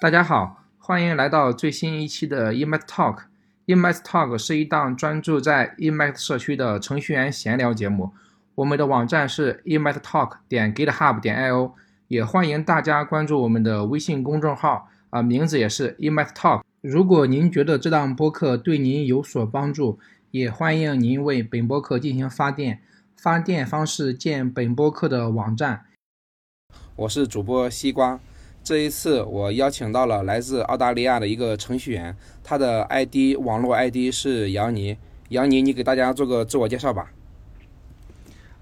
大家好，欢迎来到最新一期的 Emacs Talk。Emacs Talk 是一档专注在 Emacs 社区的程序员闲聊节目。我们的网站是 Emacs Talk 点 GitHub 点 io，也欢迎大家关注我们的微信公众号，啊，名字也是 Emacs Talk。如果您觉得这档播客对您有所帮助，也欢迎您为本播客进行发电。发电方式见本播客的网站。我是主播西瓜。这一次，我邀请到了来自澳大利亚的一个程序员，他的 ID 网络 ID 是杨尼。杨尼，你给大家做个自我介绍吧。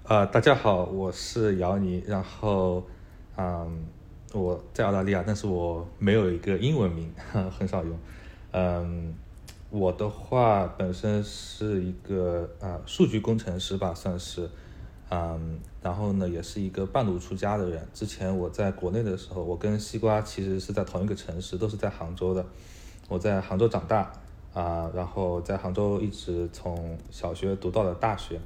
呃，大家好，我是姚尼。然后，嗯，我在澳大利亚，但是我没有一个英文名，很少用。嗯，我的话本身是一个啊数据工程师吧，算是。嗯，然后呢，也是一个半路出家的人。之前我在国内的时候，我跟西瓜其实是在同一个城市，都是在杭州的。我在杭州长大啊，然后在杭州一直从小学读到了大学，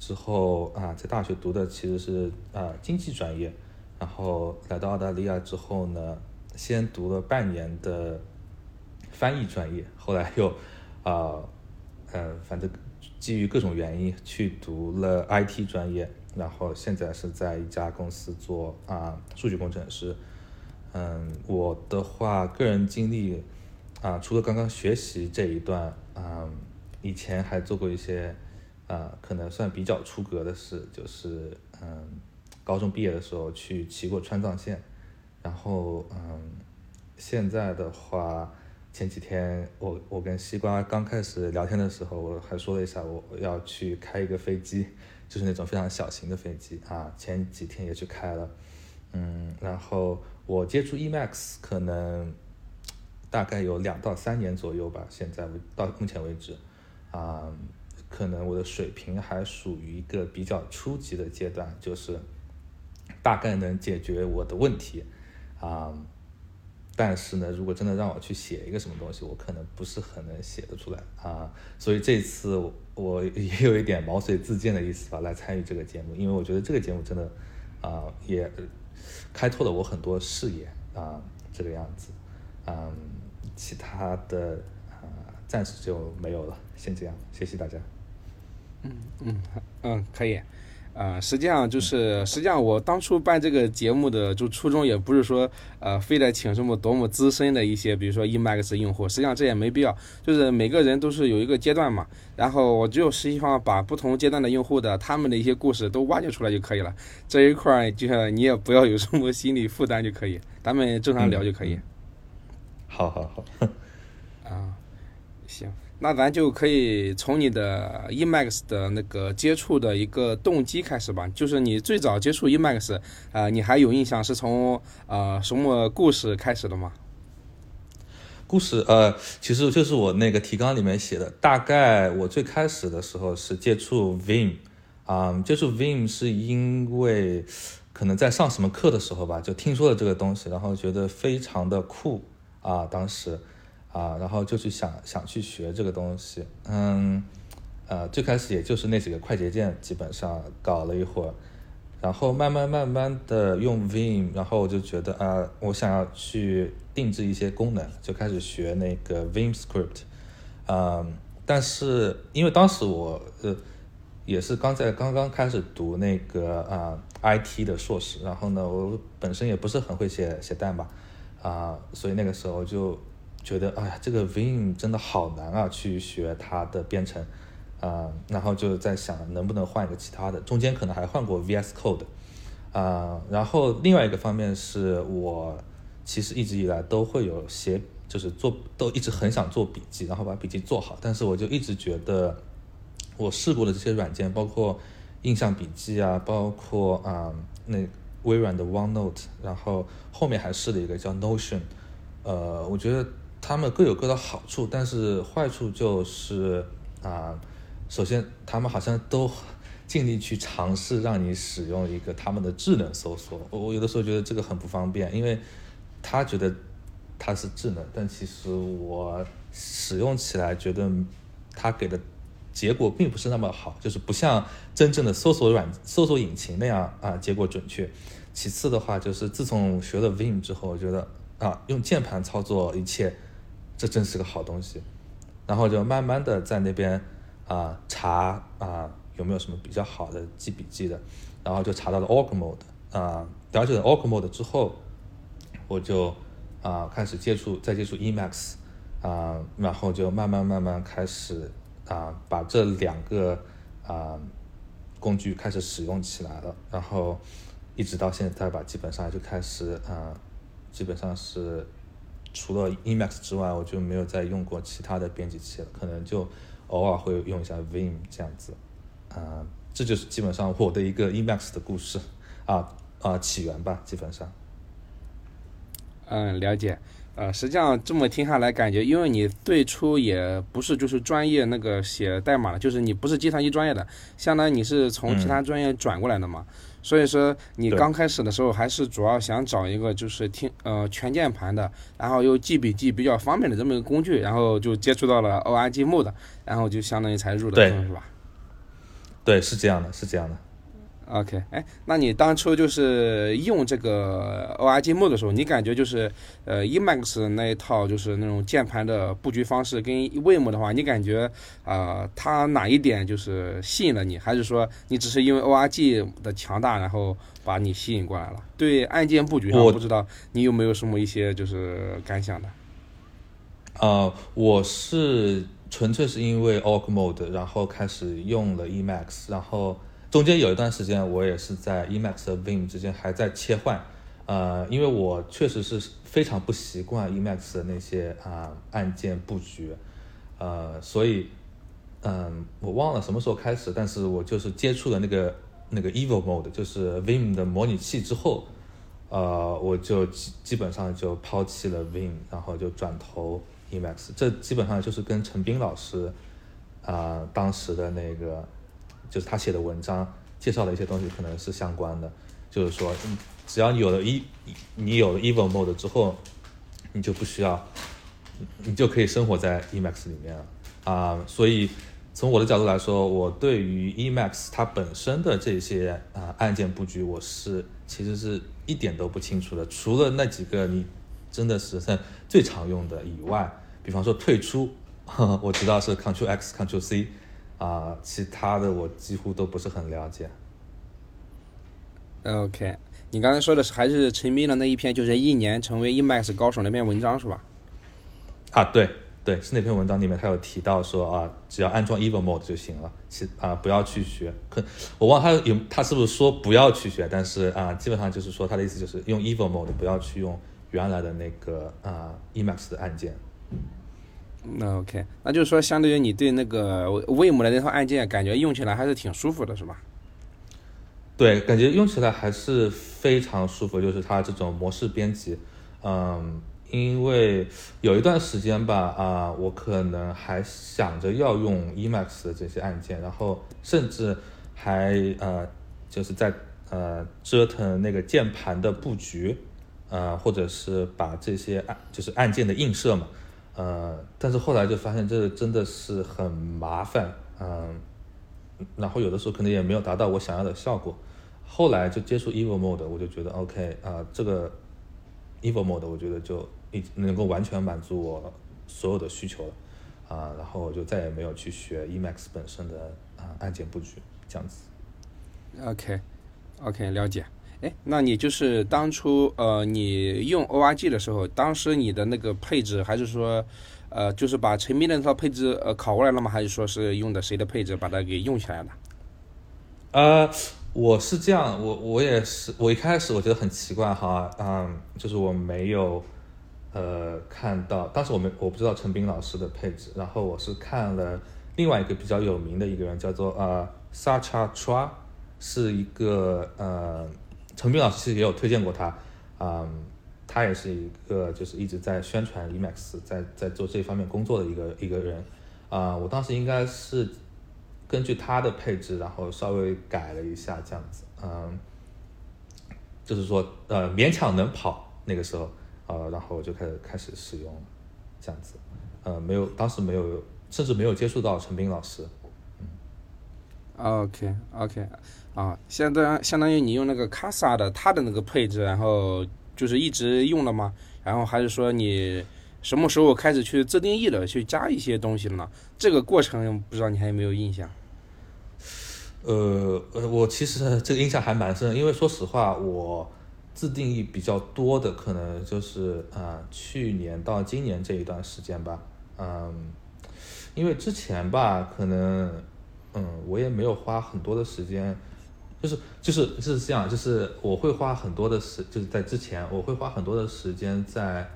之后啊，在大学读的其实是啊经济专业，然后来到澳大利亚之后呢，先读了半年的翻译专业，后来又啊，呃，反正。基于各种原因去读了 IT 专业，然后现在是在一家公司做啊数据工程师。嗯，我的话个人经历啊，除了刚刚学习这一段啊，以前还做过一些啊可能算比较出格的事，就是嗯高中毕业的时候去骑过川藏线，然后嗯现在的话。前几天我我跟西瓜刚开始聊天的时候，我还说了一下我要去开一个飞机，就是那种非常小型的飞机啊。前几天也去开了，嗯，然后我接触 EMAX 可能大概有两到三年左右吧，现在到目前为止，啊，可能我的水平还属于一个比较初级的阶段，就是大概能解决我的问题，啊。但是呢，如果真的让我去写一个什么东西，我可能不是很能写得出来啊。所以这次我也有一点毛遂自荐的意思吧，来参与这个节目，因为我觉得这个节目真的啊，也开拓了我很多视野啊，这个样子。嗯，其他的啊，暂时就没有了，先这样，谢谢大家。嗯嗯嗯，可以。啊，实际上就是，实际上我当初办这个节目的就初衷也不是说，呃，非得请什么多么资深的一些，比如说 Emacs 用户，实际上这也没必要，就是每个人都是有一个阶段嘛，然后我就实际上把不同阶段的用户的他们的一些故事都挖掘出来就可以了，这一块儿就像你也不要有什么心理负担就可以，咱们正常聊就可以。好好好。啊，行。那咱就可以从你的 Emacs 的那个接触的一个动机开始吧，就是你最早接触 Emacs，啊，你还有印象是从呃什么故事开始的吗？故事呃，其实就是我那个提纲里面写的，大概我最开始的时候是接触 Vim，啊，接触 Vim 是因为可能在上什么课的时候吧，就听说了这个东西，然后觉得非常的酷啊，当时。啊，然后就去想想去学这个东西，嗯，呃，最开始也就是那几个快捷键，基本上搞了一会儿，然后慢慢慢慢的用 Vim，然后我就觉得啊，我想要去定制一些功能，就开始学那个 Vim Script，嗯，但是因为当时我呃也是刚在刚刚开始读那个啊 IT 的硕士，然后呢，我本身也不是很会写写代码，啊，所以那个时候就。觉得哎呀，这个 Vim 真的好难啊，去学它的编程，啊，然后就在想能不能换一个其他的，中间可能还换过 VS Code，啊，然后另外一个方面是我其实一直以来都会有写，就是做都一直很想做笔记，然后把笔记做好，但是我就一直觉得我试过的这些软件，包括印象笔记啊，包括啊那微软的 OneNote，然后后面还试了一个叫 Notion，呃，我觉得。他们各有各的好处，但是坏处就是啊，首先他们好像都尽力去尝试让你使用一个他们的智能搜索。我我有的时候觉得这个很不方便，因为他觉得它是智能，但其实我使用起来觉得他给的结果并不是那么好，就是不像真正的搜索软搜索引擎那样啊结果准确。其次的话，就是自从学了 Vim 之后，我觉得。啊，用键盘操作一切，这真是个好东西。然后就慢慢的在那边啊查啊有没有什么比较好的记笔记的，然后就查到了 Org Mode 啊，了解了 Org Mode 之后，我就啊开始接触再接触 Emacs 啊，然后就慢慢慢慢开始啊把这两个啊工具开始使用起来了，然后一直到现在吧，基本上就开始啊基本上是。除了 Emacs 之外，我就没有再用过其他的编辑器了，可能就偶尔会用一下 Vim 这样子，啊，这就是基本上我的一个 Emacs 的故事，啊啊起源吧，基本上。嗯，了解。呃，实际上这么听下来，感觉因为你最初也不是就是专业那个写代码的，就是你不是计算机专业的，相当于你是从其他专业转过来的嘛。所以说你刚开始的时候还是主要想找一个就是听呃全键盘的，然后又记笔记比较方便的这么一个工具，然后就接触到了 Org Mode，然后就相当于才入的坑是吧？对，是这样的，是这样的。OK，哎，那你当初就是用这个 Org Mode 的时候，你感觉就是呃 Emacs 那一套就是那种键盘的布局方式跟 Vim 的话，你感觉啊它哪一点就是吸引了你？还是说你只是因为 Org 的强大，然后把你吸引过来了？对按键布局上，不知道你有没有什么一些就是感想的？啊，我是纯粹是因为 Org Mode，然后开始用了 Emacs，然后。中间有一段时间，我也是在 Emacs 和 Vim 之间还在切换，呃，因为我确实是非常不习惯 Emacs 的那些啊按键布局，呃，所以，嗯，我忘了什么时候开始，但是我就是接触了那个那个 Evil Mode，就是 Vim 的模拟器之后，呃，我就基基本上就抛弃了 Vim，然后就转投 Emacs，这基本上就是跟陈斌老师啊当时的那个。就是他写的文章介绍的一些东西可能是相关的，就是说，只要你有了一你有了 Evil Mode 之后，你就不需要，你就可以生活在 Emacs 里面了啊。所以从我的角度来说，我对于 Emacs 它本身的这些啊按键布局，我是其实是一点都不清楚的。除了那几个你真的是最常用的以外，比方说退出，我知道是 Ctrl X Ctrl C。啊，其他的我几乎都不是很了解。OK，你刚才说的是还是陈斌的那一篇，就是一年成为 Emacs 高手那篇文章是吧？啊，对对，是那篇文章里面他有提到说啊，只要安装 Evil Mode 就行了，其啊不要去学。可我忘他有他是不是说不要去学，但是啊，基本上就是说他的意思就是用 Evil Mode，不要去用原来的那个啊 Emacs 的按键。那 OK，那就是说，相对于你对那个 Vim 的那套按键，感觉用起来还是挺舒服的，是吧？对，感觉用起来还是非常舒服，就是它这种模式编辑，嗯，因为有一段时间吧，啊，我可能还想着要用 Emacs 的这些按键，然后甚至还呃，就是在呃折腾那个键盘的布局，呃，或者是把这些按就是按键的映射嘛。呃，但是后来就发现这真的是很麻烦，嗯，然后有的时候可能也没有达到我想要的效果。后来就接触 Evil Mode，我就觉得 OK 啊，这个 Evil Mode 我觉得就一能够完全满足我所有的需求了，啊，然后我就再也没有去学 Emacs 本身的啊按键布局这样子。OK，OK，了解。哎，那你就是当初呃，你用 Org 的时候，当时你的那个配置还是说，呃，就是把陈斌的那套配置呃拷过来了吗？还是说是用的谁的配置把它给用起来了？呃，我是这样，我我也是，我一开始我觉得很奇怪哈，嗯，就是我没有呃看到，当时我没我不知道陈斌老师的配置，然后我是看了另外一个比较有名的一个人，叫做呃 Sacha Chua，是一个呃。陈斌老师其实也有推荐过他，嗯，他也是一个就是一直在宣传 Emacs，在在做这方面工作的一个一个人，啊，我当时应该是根据他的配置，然后稍微改了一下这样子，嗯，就是说呃勉强能跑那个时候，呃，然后我就开始开始使用这样子，呃，没有当时没有甚至没有接触到陈斌老师，嗯，OK OK。啊，相当相当于你用那个 Casa 的它的那个配置，然后就是一直用了吗？然后还是说你什么时候开始去自定义的去加一些东西了呢？这个过程不知道你还有没有印象？呃呃，我其实这个印象还蛮深，因为说实话，我自定义比较多的可能就是啊、去年到今年这一段时间吧，嗯，因为之前吧，可能嗯，我也没有花很多的时间，就是就是就是这样，就是我会花很多的时，就是在之前我会花很多的时间在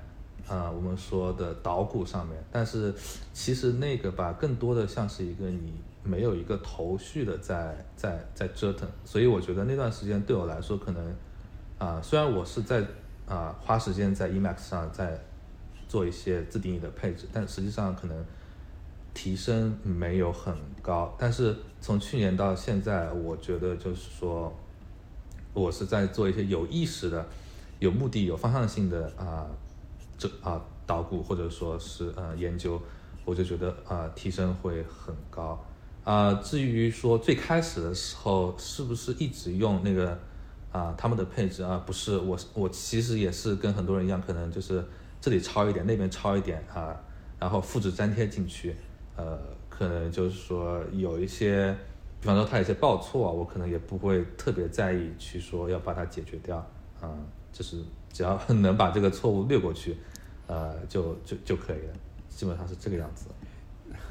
啊、我们说的捣鼓上面，但是其实那个吧，更多的像是一个你没有一个头绪的在在在折腾，所以我觉得那段时间对我来说可能啊、虽然我是在啊、花时间在 Emacs 上在做一些自定义的配置，但实际上可能提升没有很高。但是从去年到现在，我觉得就是说，我是在做一些有意识的、有目的、有方向性的啊、这啊捣鼓或者说是呃研究，我就觉得啊、提升会很高。啊、至于说最开始的时候是不是一直用那个啊、他们的配置啊，不是我我其实也是跟很多人一样，可能就是这里抄一点，那边抄一点啊，然后复制粘贴进去，呃，可能就是说有一些，比方说它有些报错啊，我可能也不会特别在意去说要把它解决掉，啊、就是只要能把这个错误略过去，呃，就就就可以了，基本上是这个样子。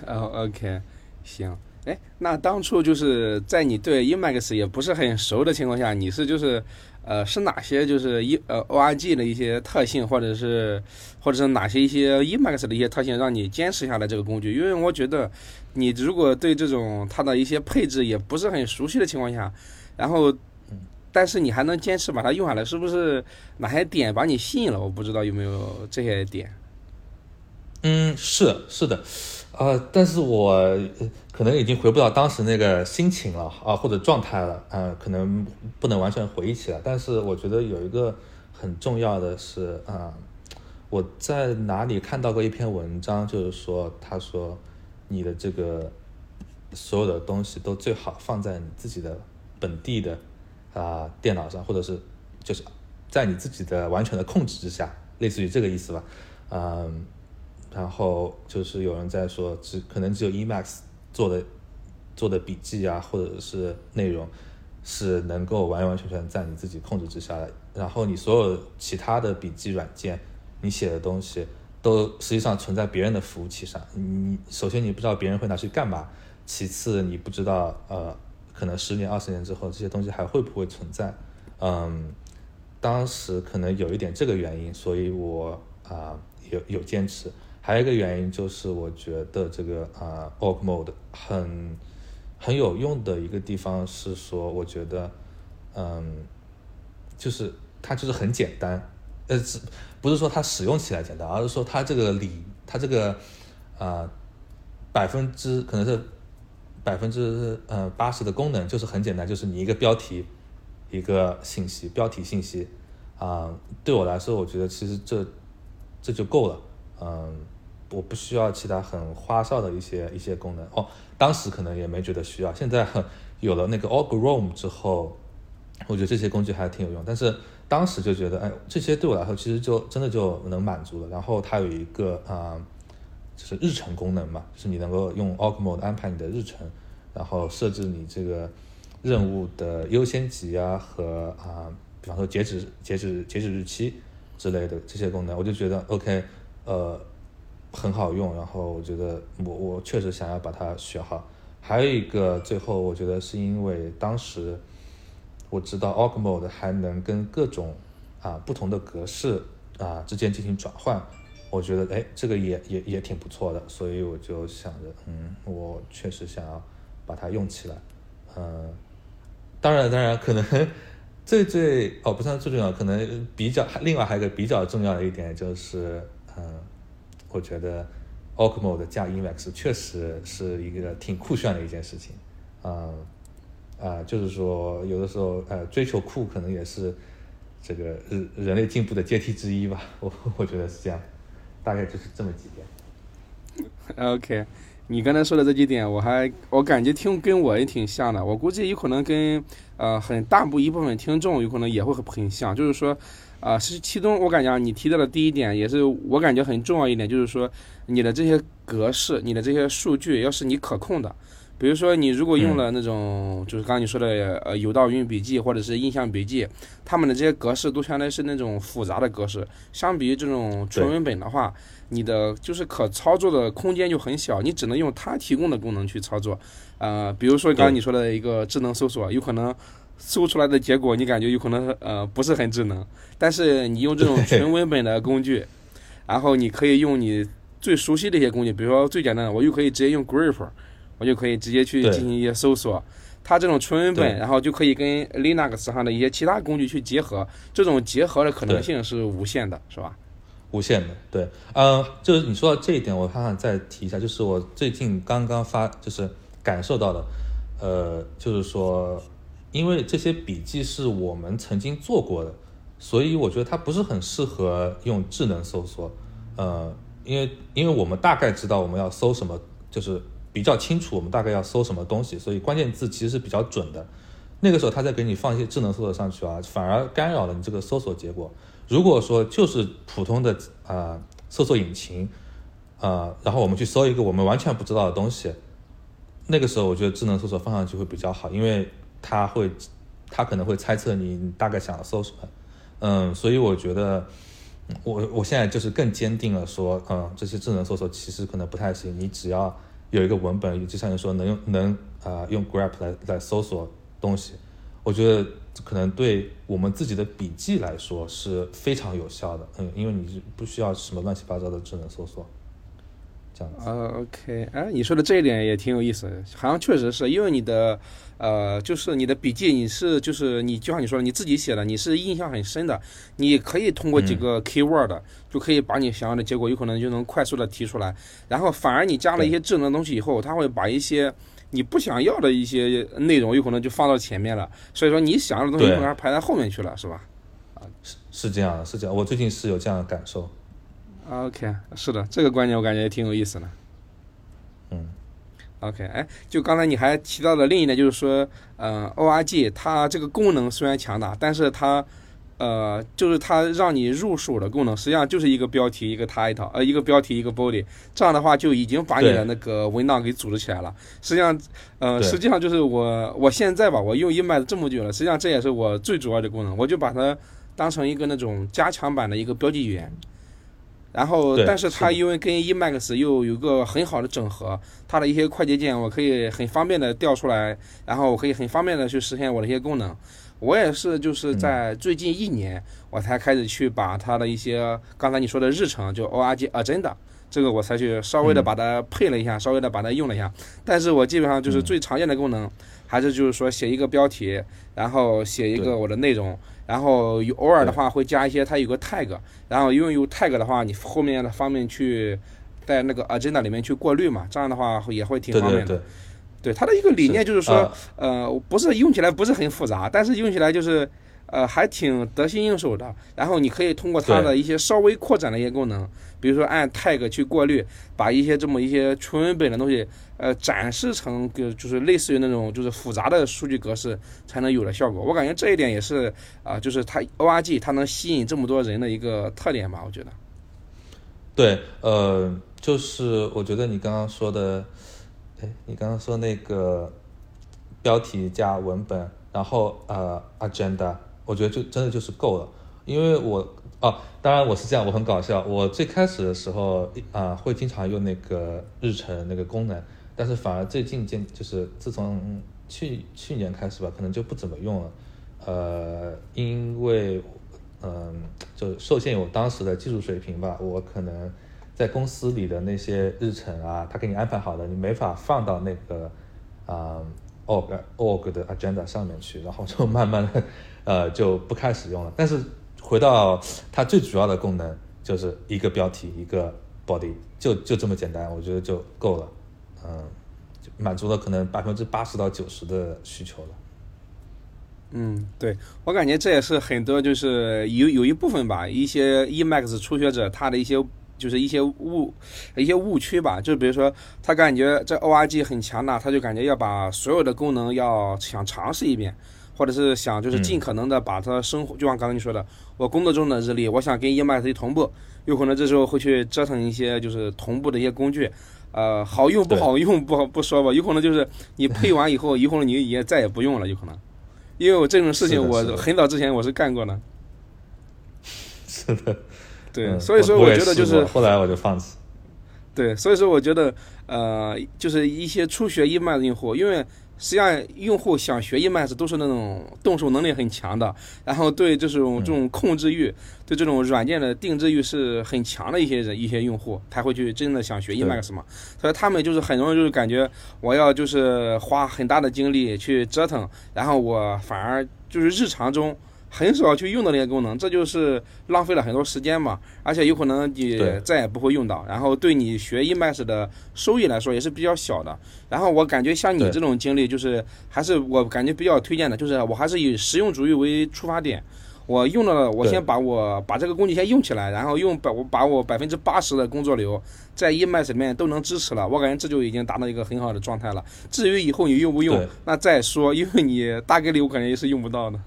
哦，OK，行。哎，那当初就是在你对 Emacs 也不是很熟的情况下，你是就是呃是哪些就是一呃 ORG 的一些特性，或者是或者是哪些一些 Emacs 的一些特性让你坚持下来这个工具？因为我觉得你如果对这种它的一些配置也不是很熟悉的情况下，然后但是你还能坚持把它用下来，是不是哪些点把你吸引了？我不知道有没有这些点。嗯，是是的，呃，但是我可能已经回不到当时那个心情了啊，或者状态了，呃，可能不能完全回忆起来。但是我觉得有一个很重要的是啊、我在哪里看到过一篇文章，就是说他说你的这个所有的东西都最好放在你自己的本地的啊、电脑上，或者是就是在你自己的完全的控制之下，类似于这个意思吧，嗯。然后就是有人在说，只可能只有 Emacs 做的做的笔记啊，或者是内容是能够完完全全在你自己控制之下的。然后你所有其他的笔记软件，你写的东西都实际上存在别人的服务器上。你首先你不知道别人会拿去干嘛，其次你不知道呃，可能十年二十年之后这些东西还会不会存在。嗯，当时可能有一点这个原因，所以我啊、有有坚持。还有一个原因就是，我觉得这个啊、org mode 很很有用的一个地方是说，我觉得，嗯，就是它就是很简单，呃，是不是说它使用起来简单，而是说它这个理，它这个啊百分之可能是百分之呃八十的功能就是很简单，就是你一个标题，一个信息，标题信息啊、对我来说，我觉得其实这这就够了，嗯。我不需要其他很花哨的一些一些功能哦，当时可能也没觉得需要，现在有了那个 Org-Roam 之后，我觉得这些工具还挺有用，但是当时就觉得，哎，这些对我来说其实就真的就能满足了。然后它有一个啊、就是日程功能嘛，就是你能够用 Org Mode 安排你的日程，然后设置你这个任务的优先级啊和啊、比方说截止截止截止日期之类的这些功能，我就觉得 OK，呃。很好用，然后我觉得我我确实想要把它学好。还有一个，最后我觉得是因为当时我知道 Org Mode 还能跟各种啊不同的格式啊之间进行转换，我觉得哎这个也也也挺不错的，所以我就想着嗯，我确实想要把它用起来。嗯，当然当然可能最最哦不算最重要，可能比较另外还有一个比较重要的一点就是嗯。我觉得 Org Mode 加 Emax 确实是一个挺酷炫的一件事情，啊、呃、啊、呃，就是说有的时候呃追求酷可能也是这个人人类进步的阶梯之一吧，我我觉得是这样，大概就是这么几点。OK，你刚才说的这几点，我还我感觉听跟我也挺像的，我估计有可能跟呃很大部一部分听众有可能也会很很像，就是说。啊，是其中我感觉啊你提到的第一点，也是我感觉很重要一点，就是说你的这些格式，你的这些数据，要是你可控的。比如说，你如果用了那种，就是刚刚你说的，呃，有道云笔记或者是印象笔记，他们的这些格式都相当于是那种复杂的格式。相比于这种纯文本的话，你的就是可操作的空间就很小，你只能用它提供的功能去操作。呃，比如说刚刚你说的一个智能搜索，有可能搜出来的结果你感觉有可能呃不是很智能，但是你用这种纯文本的工具，然后你可以用你最熟悉的一些工具，比如说最简单的，我又可以直接用 grep。我就可以直接去进行一些搜索，它这种纯文本，然后就可以跟 Linux 上的一些其他工具去结合，这种结合的可能性是无限的，是吧？无限的，对，呃，就是你说到这一点，我还想再提一下，就是我最近刚刚发，就是感受到的，呃，就是说，因为这些笔记是我们曾经做过的，所以我觉得它不是很适合用智能搜索，呃，因为因为我们大概知道我们要搜什么，就是。比较清楚我们大概要搜什么东西，所以关键字其实是比较准的。那个时候他再给你放一些智能搜索上去啊，反而干扰了你这个搜索结果。如果说就是普通的啊搜索引擎啊，然后我们去搜一个我们完全不知道的东西，那个时候我觉得智能搜索放上去会比较好，因为他会他可能会猜测你大概想要搜什么。嗯，所以我觉得我我现在就是更坚定了说，嗯，这些智能搜索其实可能不太行，你只要。有一个文本，就像你说能用能啊用 grep 来来搜索东西，我觉得可能对我们自己的笔记来说是非常有效的，嗯，因为你不需要什么乱七八糟的智能搜索。这样啊，OK，哎，你说的这一点也挺有意思，好像确实是因为你的，呃，就是你的笔记，你是就是你就像你说的，你自己写的，你是印象很深的，你可以通过几个 keyword 就可以把你想要的结果有可能就能快速的提出来，然后反而你加了一些智能东西以后，它会把一些你不想要的一些内容有可能就放到前面了，所以说你想要的东西可能排在后面去了，是吧？啊，是是这样的，是这样，我最近是有这样的感受。OK，是的，这个观点我感觉也挺有意思的。嗯，OK，哎，就刚才你还提到的另一点，就是说，嗯，ORG 它这个功能虽然强大，但是它，呃，就是它让你入手的功能，实际上就是一个标题，一个 title，呃，一个标题，一个 body，这样的话就已经把你的那个文档给组织起来了。实际上，呃，实际上就是我我现在吧，我用 Emacs 这么久了，实际上这也是我最主要的功能，我就把它当成一个那种加强版的一个标记语言。然后，但是它因为跟 Emacs 又有个很好的整合，它的一些快捷键我可以很方便的调出来，然后我可以很方便的去实现我的一些功能。我也是就是在最近一年，我才开始去把它的一些刚才你说的日程，就 Org Agenda，这个我才去稍微的把它配了一下，稍微的把它用了一下。但是我基本上就是最常见的功能，还是就是说写一个标题，然后写一个我的内容。然后有偶尔的话会加一些，它有个 tag，然后因为有 tag 的话，你后面的方面去在那个 agenda 里面去过滤嘛，这样的话也会挺方便的。对它的一个理念就是说，呃，不是用起来不是很复杂，但是用起来就是。呃，还挺得心应手的。然后你可以通过它的一些稍微扩展的一些功能，比如说按 tag 去过滤，把一些这么一些纯文本的东西，呃，展示成个就是类似于那种就是复杂的数据格式才能有的效果。我感觉这一点也是啊，就是它 org 它能吸引这么多人的一个特点吧，我觉得。对，呃，就是我觉得你刚刚说的，哎，你刚刚说那个标题加文本，然后呃 agenda。我觉得就真的就是够了，因为我哦，当然我是这样，我很搞笑。我最开始的时候啊，会经常用那个日程那个功能，但是反而最近渐就是自从去去年开始吧，可能就不怎么用了。呃，因为嗯，就受限于我当时的技术水平吧，我可能在公司里的那些日程啊，他给你安排好的，你没法放到那个啊 org org 的 agenda 上面去，然后就慢慢的。呃，就不开始用了。但是回到它最主要的功能，就是一个标题，一个 body，就就这么简单，我觉得就够了。嗯，满足了可能百分之八十到九十的需求了。嗯，对我感觉这也是很多就是有有一部分吧，一些 EMAX 初学者他的一些就是一些误一些误区吧。就比如说他感觉这 Org 很强大，他就感觉要把所有的功能要想尝试一遍。或者是想就是尽可能的把它生活，就像刚才你说的，我工作中的日历，我想跟一同步，有可能这时候会去折腾一些就是同步的一些工具，呃，好用不好用不好不说吧，有可能就是你配完以后，以后你也再也不用了，有可能，因为我这种事情我很早之前我是干过的，是的，对，嗯所以说我觉得就是后来我就放弃。对，所以说我觉得，呃，就是一些初学 Emacs 的用户，因为实际上用户想学 Emacs 都是那种动手能力很强的，然后对这种这种控制欲，对这种软件的定制欲是很强的一些人一些用户，才会去真的想学 Emacs 嘛。所以他们就是很容易就是感觉我要就是花很大的精力去折腾，然后我反而就是日常中。很少去用到那些功能，这就是浪费了很多时间嘛，而且有可能你再也不会用到，然后对你学 Emacs 的收益来说也是比较小的。然后我感觉像你这种经历，就是还是我感觉比较推荐的，就是我还是以实用主义为出发点。我用了，我先把我把这个工具先用起来，然后用百我把我百分之八十的工作流在 Emacs 里面都能支持了，我感觉这就已经达到一个很好的状态了。至于以后你用不用，那再说，因为你大概率我感觉也是用不到的。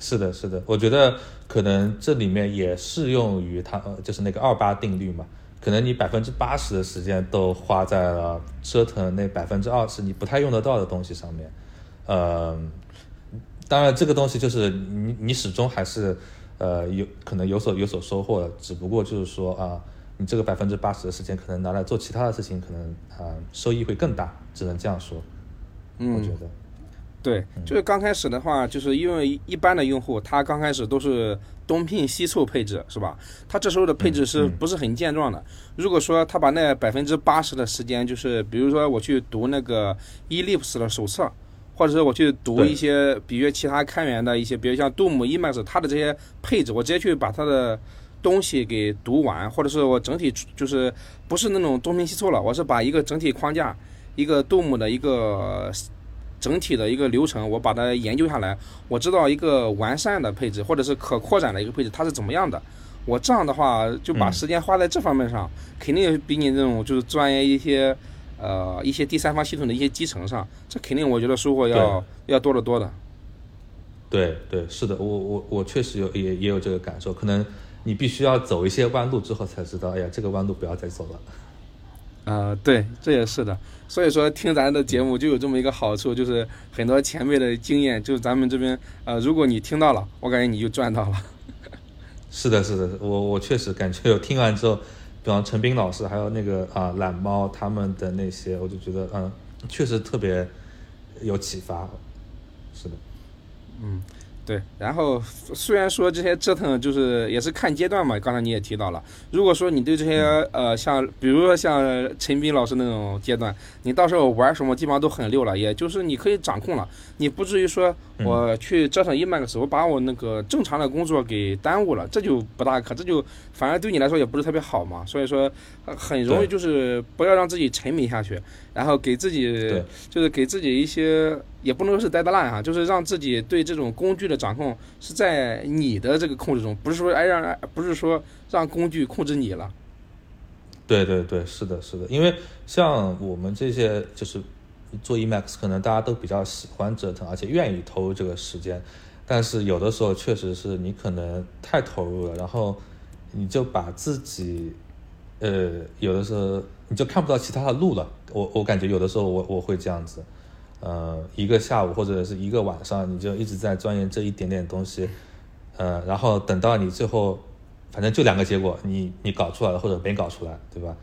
是的，是的，我觉得可能这里面也适用于它，呃就是那个二八定律嘛。可能你百分之八十的时间都花在了折腾那百分之二十你不太用得到的东西上面。呃，当然这个东西就是你你始终还是呃有可能有所有所收获的，只不过就是说啊、你这个百分之八十的时间可能拿来做其他的事情，可能啊、收益会更大，只能这样说。嗯，我觉得。对，就是刚开始的话，就是因为一般的用户，他刚开始都是东拼西凑配置，是吧？他这时候的配置是不是很健壮的？如果说他把那百分之八十的时间，就是比如说我去读那个 Ellipse 的手册，或者是我去读一些，比如其他开源的一些，比如像 Doom、Emacs，它的这些配置，我直接去把它的东西给读完，或者是我整体就是不是那种东拼西凑了，我是把一个整体框架，一个 Doom 的一个整体的一个流程，我把它研究下来，我知道一个完善的配置或者是可扩展的一个配置它是怎么样的。我这样的话就把嗯时间花在这方面上，肯定比你这种就是钻研一些呃一些第三方系统的一些集成上，这肯定我觉得收获要要多得多的。对对，是的，我我我确实有也也有这个感受，可能你必须要走一些弯路之后才知道，哎呀，这个弯路不要再走了。呃，对，这也是的。所以说听咱的节目就有这么一个好处，就是很多前辈的经验，就是咱们这边呃，如果你听到了，我感觉你就赚到了。是的，是的，我我确实感觉有听完之后，比方陈斌老师还有那个啊懒猫他们的那些，我就觉得嗯，确实特别有启发。是的，对，然后虽然说这些折腾就是也是看阶段嘛，刚才你也提到了，如果说你对这些呃像比如说像陈斌老师那种阶段，你到时候玩什么基本上都很溜了，也就是你可以掌控了，你不至于说我去折腾 Emacs，我把我那个正常的工作给耽误了，这就不大可，这就反而对你来说也不是特别好嘛，所以说呃很容易就是不要让自己沉迷下去，然后给自己就是给自己一些，也不能说是 deadline 哈，就是让自己对这种工具的掌控是在你的这个控制中，不是说哎让不是说让工具控制你了。对对对，是的，是的，因为像我们这些就是做 EMAX 可能大家都比较喜欢折腾，而且愿意投入这个时间，但是有的时候确实是你可能太投入了，然后你就把自己，呃，有的时候你就看不到其他的路了。我我感觉有的时候我我会这样子，呃，一个下午或者是一个晚上，你就一直在钻研这一点点东西，呃，然后等到你最后。反正就两个结果，你你搞出来了或者没搞出来，对吧？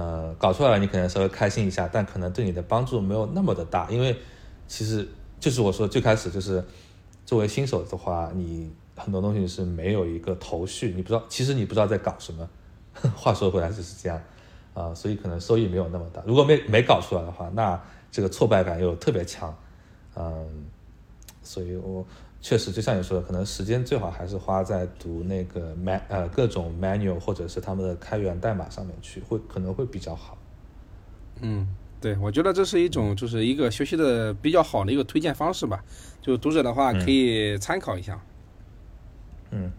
呃，搞出来了你可能稍微开心一下，但可能对你的帮助没有那么的大，因为其实就是我说最开始就是作为新手的话，你很多东西是没有一个头绪，你不知道，其实你不知道在搞什么。话说回来就是这样啊、所以可能收益没有那么大。如果没没搞出来的话，那这个挫败感又特别强，嗯，所以我。确实，就像你说的，可能时间最好还是花在读那个 man 呃各种 manual 或者是他们的开源代码上面去，会可能会比较好。嗯，对，我觉得这是一种就是一个学习的比较好的一个推荐方式吧。就读者的话可以参考一下。嗯，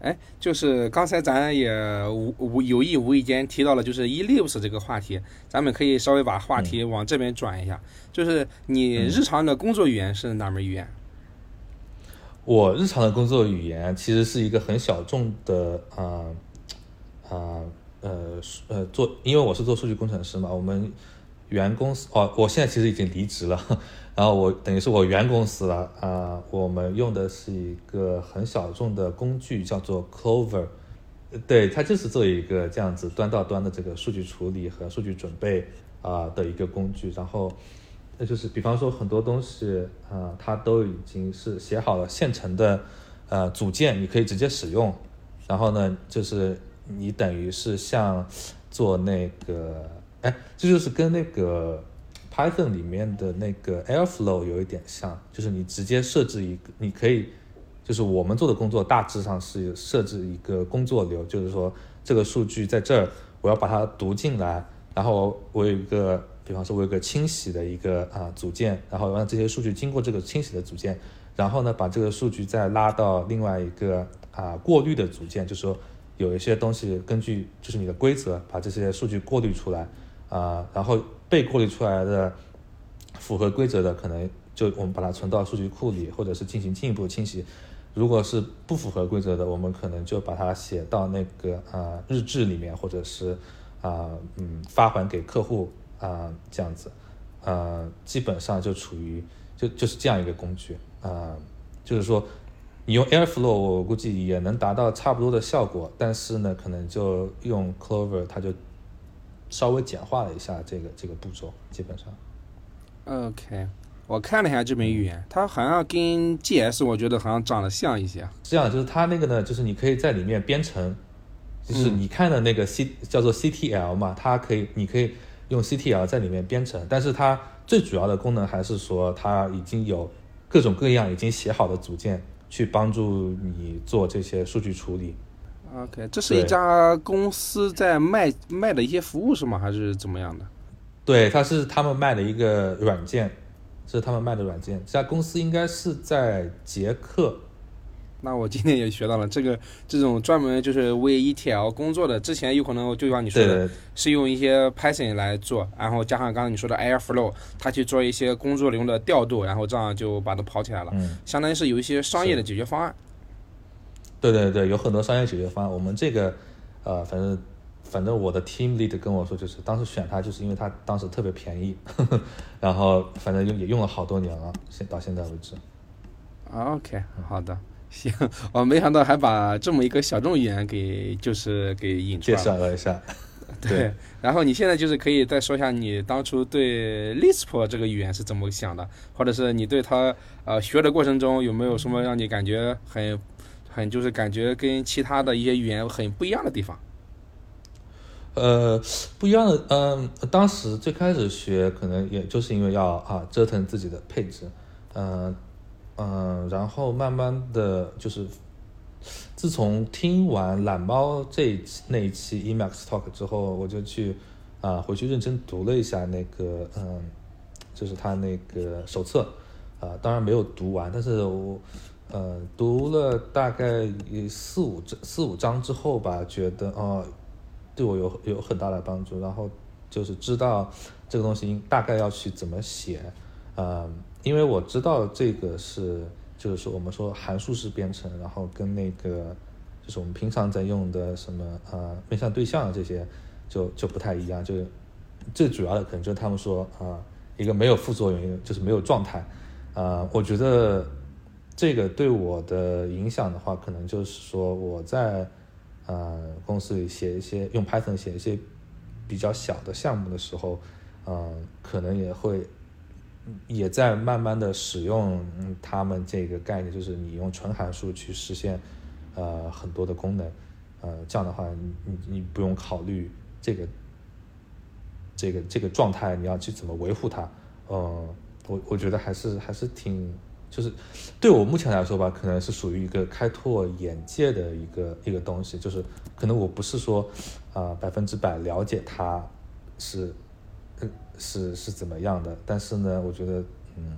哎，就是刚才咱也无无有意无意间提到了，就是 Ellipse 这个话题，咱们可以稍微把话题往这边转一下。就是你日常的工作语言是哪门语言？我日常的工作语言其实是一个很小众的啊啊呃呃做，因为我是做数据工程师嘛，我们原公司哦，我现在其实已经离职了，然后我等于是我原公司了啊，我们用的是一个很小众的工具，叫做 Clover，对，它就是做一个这样子端到端的这个数据处理和数据准备啊的一个工具，然后。那就是，比方说很多东西，啊，它都已经是写好了现成的，呃，组件，你可以直接使用。然后呢，就是你等于是像做那个，哎，这就是跟那个 Python 里面的那个 Airflow 有一点像，就是你直接设置一个，你可以，就是我们做的工作大致上是设置一个工作流，就是说这个数据在这儿，我要把它读进来，然后我有一个。比方说，我有个清洗的一个啊组件，然后让这些数据经过这个清洗的组件，然后呢，把这个数据再拉到另外一个啊过滤的组件，就是说有一些东西根据就是你的规则把这些数据过滤出来啊，然后被过滤出来的符合规则的，可能就我们把它存到数据库里，或者是进行进一步清洗。如果是不符合规则的，我们可能就把它写到那个啊日志里面，或者是啊嗯发还给客户。啊，这样子，呃，基本上就处于就就是这样一个工具啊，就是说，你用 Airflow，我估计也能达到差不多的效果，但是呢，可能就用 Clover，它就稍微简化了一下这个这个步骤，基本上。OK，我看了一下这门语言，它好像跟 GS，我觉得好像长得像一些。这样，就是它那个呢，就是你可以在里面编程，就是你看的那个 C 叫做 CTL 嘛，它可以，你可以。用 CTL 在里面编程，但是它最主要的功能还是说它已经有各种各样已经写好的组件去帮助你做这些数据处理。OK，这是一家公司在卖卖的一些服务是吗？还是怎么样的？对，它是他们卖的一个软件，是他们卖的软件。这家公司应该是在捷克。那我今天也学到了这个这种专门就是为 ETL 工作的，之前有可能就像你说的，是用一些 Python 来做，然后加上刚才你说的 Airflow，它去做一些工作流的调度，然后这样就把它跑起来了，相当于是有一些商业的解决方案。对对对，有很多商业解决方案。我们这个，呃，反正反正我的 Team Lead 跟我说，就是当时选它，就是因为它当时特别便宜，呵 呵然后反正用也用了好多年了，现到现在为止。OK，好的。行，我没想到还把这么一个小众语言给就是给引出来介绍了一下。对，然后你现在就是可以再说一下你当初对 Lisp 这个语言是怎么想的，或者是你对它呃学的过程中有没有什么让你感觉很很就是感觉跟其他的一些语言很不一样的地方？呃，不一样的，嗯，当时最开始学可能也就是因为要啊折腾自己的配置，嗯。嗯，然后慢慢的就是，自从听完懒猫这一那一期 Emacs Talk 之后，我就去啊回去认真读了一下那个嗯，就是他那个手册啊，当然没有读完，但是我呃读了大概四五章四五章之后吧，觉得哦对我有有很大的帮助，然后就是知道这个东西大概要去怎么写，嗯。因为我知道这个是，就是说我们说函数式编程，然后跟那个就是我们平常在用的什么呃面向对象这些就就不太一样，就是最主要的可能就是他们说啊一个没有副作用，就是没有状态，啊我觉得这个对我的影响的话，可能就是说我在呃公司里写一些用 Python 写一些比较小的项目的时候，嗯可能也会。也在慢慢的使用他们这个概念，就是你用纯函数去实现，呃，很多的功能，呃，这样的话，你你不用考虑这个，这个这个状态你要去怎么维护它，呃，我我觉得还是还是挺，就是对我目前来说吧，可能是属于一个开拓眼界的一个一个东西，就是可能我不是说啊百分之百了解它是。是是怎么样的？但是呢，我觉得，嗯，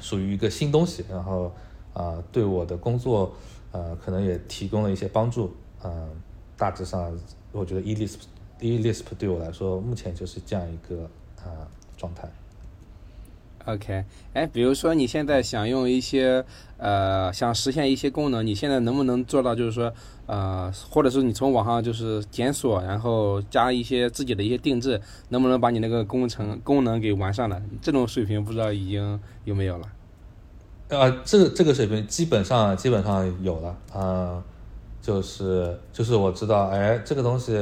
属于一个新东西，然后啊，对我的工作，呃，可能也提供了一些帮助。嗯，大致上，我觉得 eLisp，eLisp 对我来说，目前就是这样一个啊状态。OK，哎，比如说你现在想用一些呃，想实现一些功能，你现在能不能做到？就是说，呃，或者是你从网上就是检索，然后加一些自己的一些定制，能不能把你那个工程功能给完善了？这种水平不知道已经有没有了？呃，这个这个水平基本上基本上有了啊，就是就是我知道，哎，这个东西，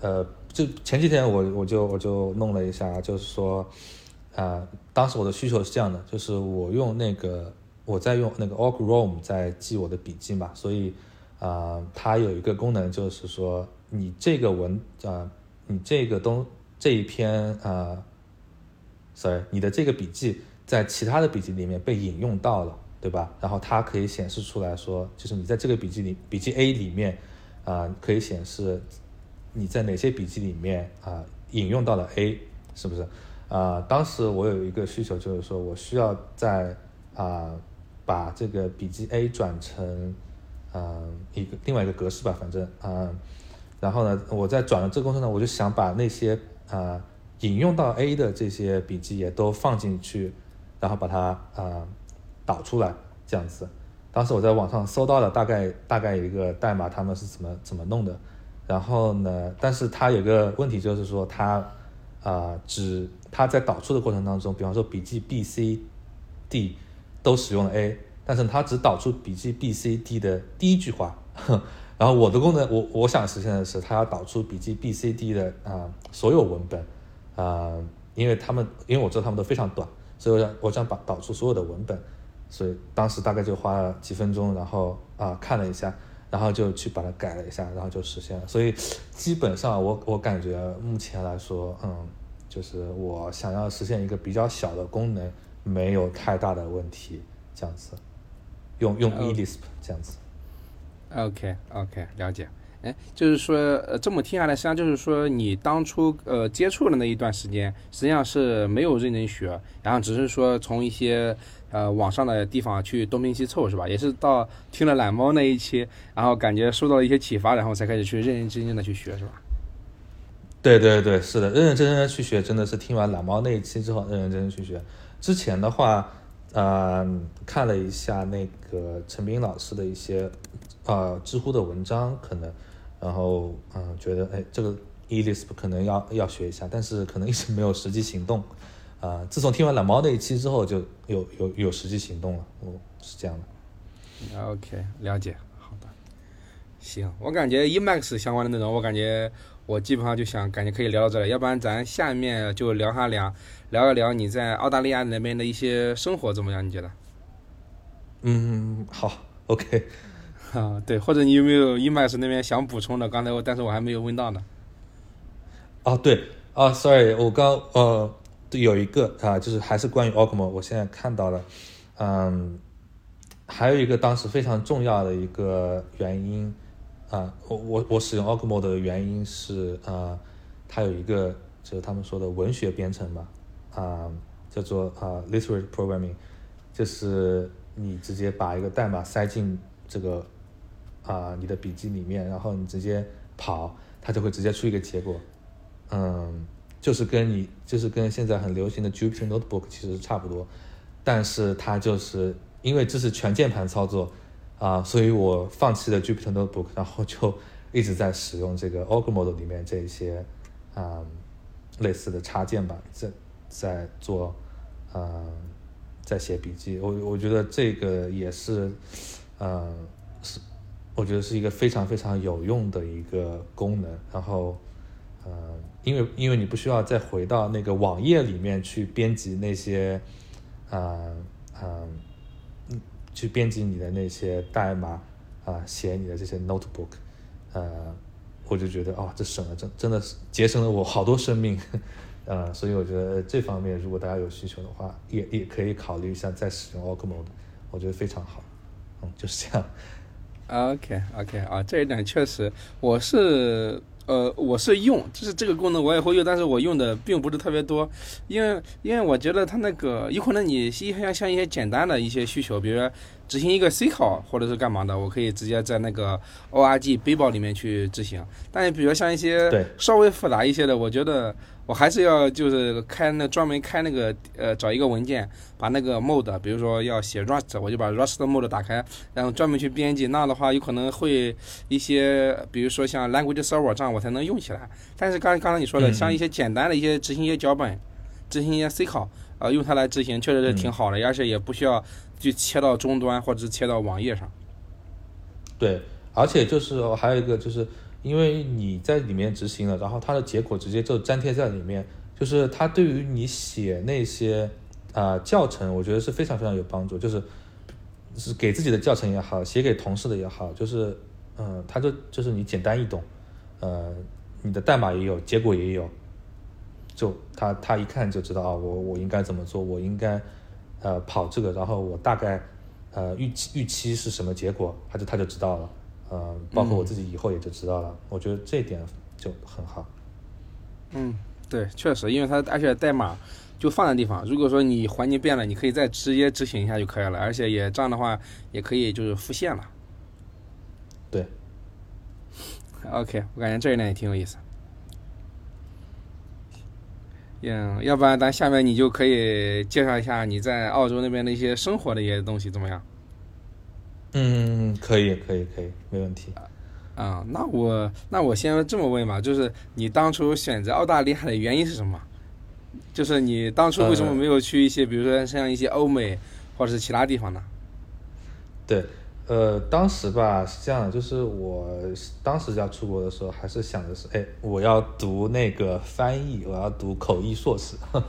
呃，就前几天我我就我就弄了一下，就是说。啊，当时我的需求是这样的，就是我用那个我在用那个 o r g r o m 在记我的笔记嘛，所以啊，它有一个功能就是说，你这个文啊，你这个东这一篇啊，sorry，你的这个笔记在其他的笔记里面被引用到了，对吧？然后它可以显示出来说，就是你在这个笔记里，笔记 A 里面啊，可以显示你在哪些笔记里面啊引用到了 A，是不是？啊，当时我有一个需求，就是说我需要在啊把这个笔记 A 转成嗯一个另外一个格式吧，反正啊，然后呢，我在转的这个过程呢，我就想把那些啊引用到 A 的这些笔记也都放进去，然后把它啊导出来这样子。当时我在网上搜到了大概大概一个代码，他们是怎么怎么弄的。然后呢，但是它有个问题就是说它啊只它在导出的过程当中，比方说笔记 B、C、D 都使用了 A，但是它只导出笔记 B、C、D 的第一句话。然后我的功能，我我想实现的是，它要导出笔记 B、C、D 的啊所有文本啊，因为他们因为我知道他们都非常短，所以我想我想把导出所有的文本，所以当时大概就花了几分钟，然后啊看了一下，然后就去把它改了一下，然后就实现了。所以基本上我我感觉目前来说，嗯。就是我想要实现一个比较小的功能，没有太大的问题，这样子，用用 Elisp 这样子。OK OK，了解。哎，就是说，呃，这么听下来，实际上就是说，你当初呃接触的那一段时间，实际上是没有认真学，然后只是说从一些呃网上的地方去东拼西凑，是吧？也是到听了懒猫那一期，然后感觉受到了一些启发，然后才开始去认认真真的去学，是吧？对对对，是的，认认真真的去学，真的是听完懒猫那一期之后，认认真真去学。之前的话，呃，看了一下那个陈斌老师的一些，呃，知乎的文章，可能，然后，嗯，觉得，哎，这个 Elisp 可能要要学一下，但是可能一直没有实际行动。啊，自从听完懒猫那一期之后，就有有有实际行动了，哦，是这样的。OK，了解，好的，行，我感觉 Emacs 相关的内容，我感觉。我基本上就想，感觉可以聊到这里，要不然咱下面就聊下聊，聊一聊你在澳大利亚那边的一些生活怎么样？你觉得？嗯，好，OK。啊，对，或者你有没有 Emacs 那边想补充的？刚才我，但是我还没有问到呢。哦，对，啊，Sorry，我刚呃有一个啊，就是还是关于 o c m o 我现在看到了，嗯，还有一个当时非常重要的一个原因。啊，我我我使用 o g m o 的原因是啊，它有一个就是他们说的文学编程嘛，啊，叫做啊 literary programming，就是你直接把一个代码塞进这个啊你的笔记里面，然后你直接跑，它就会直接出一个结果，嗯，就是跟你就是跟现在很流行的 Jupyter Notebook 其实差不多，但是它就是因为这是全键盘操作。啊，所以我放弃了 Jupyter Notebook，然后就一直在使用这个 o g m o d e 里面这些啊类似的插件吧，在在做啊在写笔记。我我觉得这个也是，嗯，是我觉得是一个非常非常有用的一个功能。然后，嗯，因为因为你不需要再回到那个网页里面去编辑那些，啊嗯。去编辑你的那些代码啊，写你的这些 notebook，呃，我就觉得哦，这省了真真的是节省了我好多生命，呃，所以我觉得这方面如果大家有需求的话，也也可以考虑一下再使用 o c m o d 我觉得非常好，嗯，就是这样。OK OK 啊，这一点确实我是。呃，我是用，就是这个功能我也会用，但是我用的并不是特别多，因为因为我觉得它那个有可能你像像一些简单的一些需求，比如说执行一个 C 考或者是干嘛的，我可以直接在那个 ORG 背包里面去执行。但是比如像一些对稍微复杂一些的，我觉得我还是要就是开那专门开那个呃找一个文件，把那个 mode，比如说要写 Rust，我就把 Rust mode 打开，然后专门去编辑。那样的话有可能会一些，比如说像 language server 这样我才能用起来。但是刚刚才你说的，嗯像一些简单的一些执行一些脚本，执行一些 C 考，呃，用它来执行确实是挺好的，而且也不需要去切到终端或者是切到网页上。对，而且就是哦还有一个就是因为你在里面执行了，然后它的结果直接就粘贴在里面，就是它对于你写那些啊、呃教程，我觉得是非常非常有帮助，就是是给自己的教程也好，写给同事的也好，就是嗯、呃它就就是你简单易懂，呃，你的代码也有，结果也有，就他他一看就知道啊，我我应该怎么做，我应该呃跑这个，然后我大概呃预期预期是什么结果，他就他就知道了，呃，包括我自己以后也就知道了，我觉得这一点就很好。嗯，对，确实，因为它而且代码就放在地方，如果说你环境变了，你可以再直接执行一下就可以了，而且也这样的话也可以就是复现了。对，OK，我感觉这一点也挺有意思。嗯，要不然咱下面你就可以介绍一下你在澳洲那边的一些生活的一些东西怎么样？嗯，可以可以可以，没问题。啊、那我那我先这么问吧，就是你当初选择澳大利亚的原因是什么？就是你当初为什么没有去一些，比如说像一些欧美或者是其他地方呢？对，呃，当时吧是这样的，就是我当时要出国的时候，还是想的是，哎，我要读那个翻译，我要读口译硕士，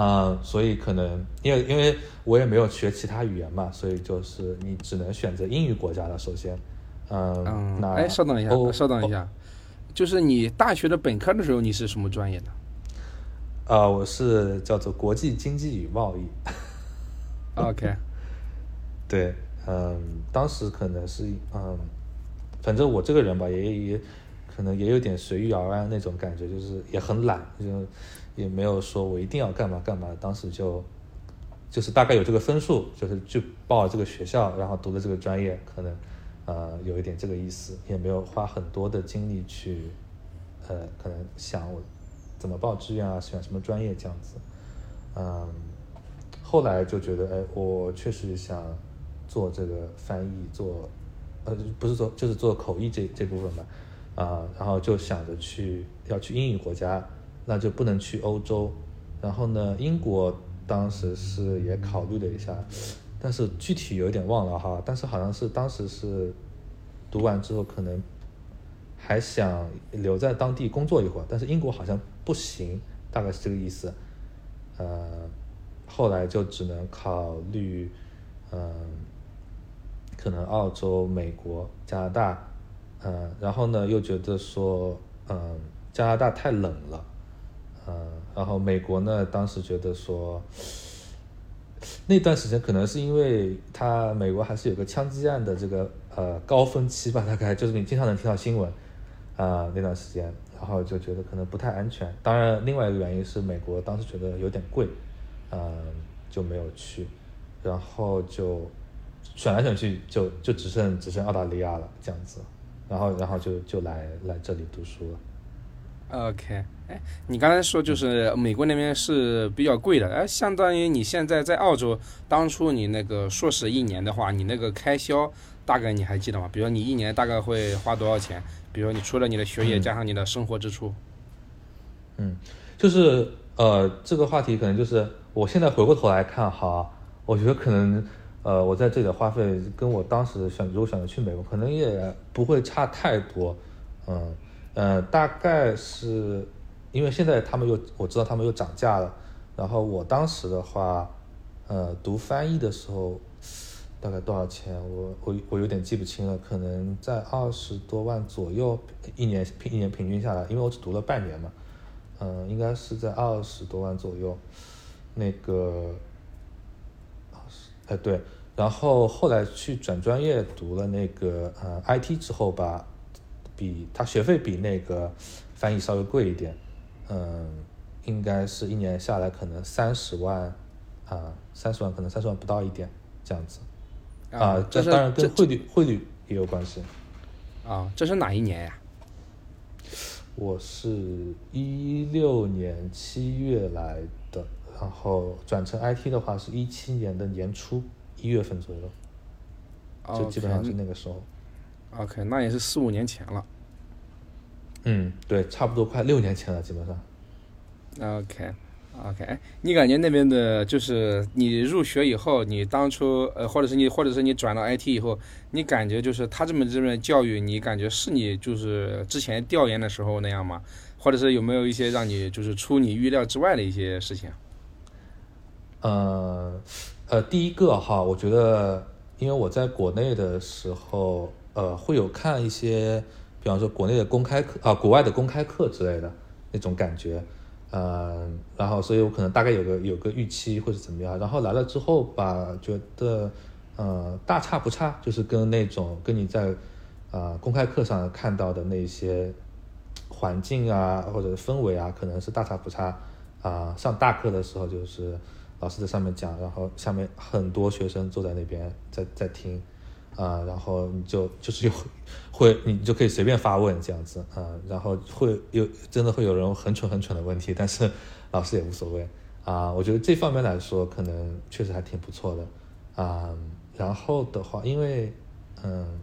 啊、所以可能因为因为我也没有学其他语言嘛，所以就是你只能选择英语国家的，首先，嗯，嗯，那哎，稍等一下，欧稍等一，下，就是你大学的本科的时候你是什么专业的？啊、我是叫做国际经济与贸易，OK，对，嗯，当时可能是嗯，反正我这个人吧，也也可能也有点随遇而安那种感觉，就是也很懒，就也没有说我一定要干嘛干嘛。当时就就是大概有这个分数，就是去报了这个学校，然后读的这个专业，可能呃有一点这个意思，也没有花很多的精力去呃可能想我怎么报志愿啊，选什么专业这样子，嗯。后来就觉得，哎，我确实想做这个翻译，做，呃，不是做，就是做口译这这部分吧，啊、然后就想着去要去英语国家，那就不能去欧洲，然后呢，英国当时是也考虑了一下，但是具体有点忘了哈，但是好像是当时是读完之后可能还想留在当地工作一会儿，但是英国好像不行，大概是这个意思，呃。后来就只能考虑，嗯，可能澳洲、美国、加拿大，嗯，然后呢又觉得说，嗯，加拿大太冷了，嗯，然后美国呢当时觉得说，那段时间可能是因为它美国还是有个枪击案的这个呃高峰期吧，大概就是你经常能听到新闻，啊、那段时间，然后就觉得可能不太安全。当然，另外一个原因是美国当时觉得有点贵。嗯，就没有去，然后就选来选去就就只剩只剩澳大利亚了这样子，然后然后就就来来这里读书了。OK，哎，你刚才说就是美国那边是比较贵的，哎，相当于你现在在澳洲，当初你那个硕士一年的话，你那个开销大概你还记得吗？比如说你一年大概会花多少钱？比如说你除了你的学业嗯加上你的生活支出，嗯，就是呃这个话题可能就是我现在回过头来看哈，我觉得可能呃我在这里的花费跟我当时选如果选择去美国，可能也不会差太多，嗯呃大概是因为现在他们又我知道他们又涨价了，然后我当时的话，呃读翻译的时候。大概多少钱？我我我有点记不清了，可能在二十多万左右，一年平一年平均下来，因为我只读了半年嘛，嗯、应该是在二十多万左右。那个，哎对，然后后来去转专业读了那个呃 IT 之后吧，比他学费比那个翻译稍微贵一点，嗯，应该是一年下来可能三十万，啊、三十万可能三十万不到一点这样子。啊，这当然跟汇率汇率也有关系。啊，这是哪一年呀？我是一六年七月来的，然后转成 IT 的话是一七年的年初一月份左右，就基本上是那个时候。OK，那也是四五年前了。嗯，对，差不多快六年前了，基本上。OK OK，哎，你感觉那边的，就是你入学以后，你当初呃，或者是你，或者是你转到 IT 以后，你感觉就是他这么这边教育，你感觉是你就是之前调研的时候那样吗？或者是有没有一些让你就是出你预料之外的一些事情？呃呃，第一个哈，我觉得，因为我在国内的时候，呃，会有看一些，比方说国内的公开课啊、国外的公开课之类的那种感觉，呃，然后所以我可能大概有个有个预期或者怎么样，然后来了之后吧，觉得呃大差不差，就是跟那种跟你在啊、公开课上看到的那些环境啊或者氛围啊，可能是大差不差啊、上大课的时候就是老师在上面讲，然后下面很多学生坐在那边在在听啊、然后你就就是有会你就可以随便发问这样子啊、然后会有真的会有人很蠢很蠢的问题，但是 老师也无所谓啊、我觉得这方面来说可能确实还挺不错的啊、然后的话，因为嗯。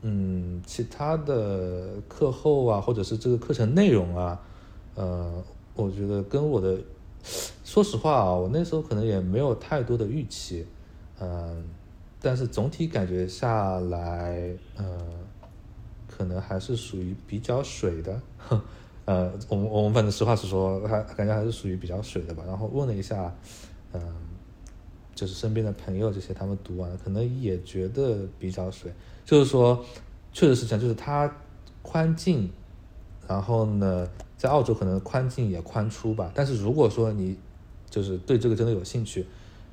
嗯，其他的课后啊，或者是这个课程内容啊，呃，我觉得跟我的，说实话啊，我那时候可能也没有太多的预期，嗯、但是总体感觉下来，呃，可能还是属于比较水的，呃，我们我们反正实话实说，还感觉还是属于比较水的吧。然后问了一下，嗯、就是身边的朋友这些，他们读完可能也觉得比较水，就是说，确实是这样，就是它宽进，然后呢，在澳洲可能宽进也宽出吧。但是如果说你就是对这个真的有兴趣，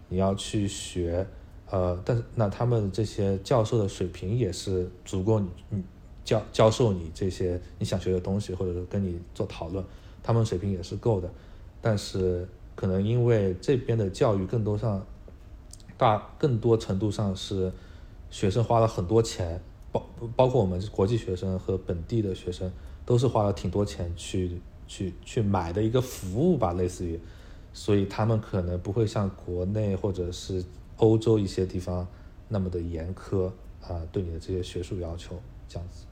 你要去学，呃，但是那他们这些教授的水平也是足够你你教教授你这些你想学的东西，或者是跟你做讨论，他们水平也是够的。但是可能因为这边的教育更多上大更多程度上是学生花了很多钱，包包括我们国际学生和本地的学生都是花了挺多钱去去去买的一个服务吧，类似于，所以他们可能不会像国内或者是欧洲一些地方那么的严苛啊、对你的这些学术要求这样子。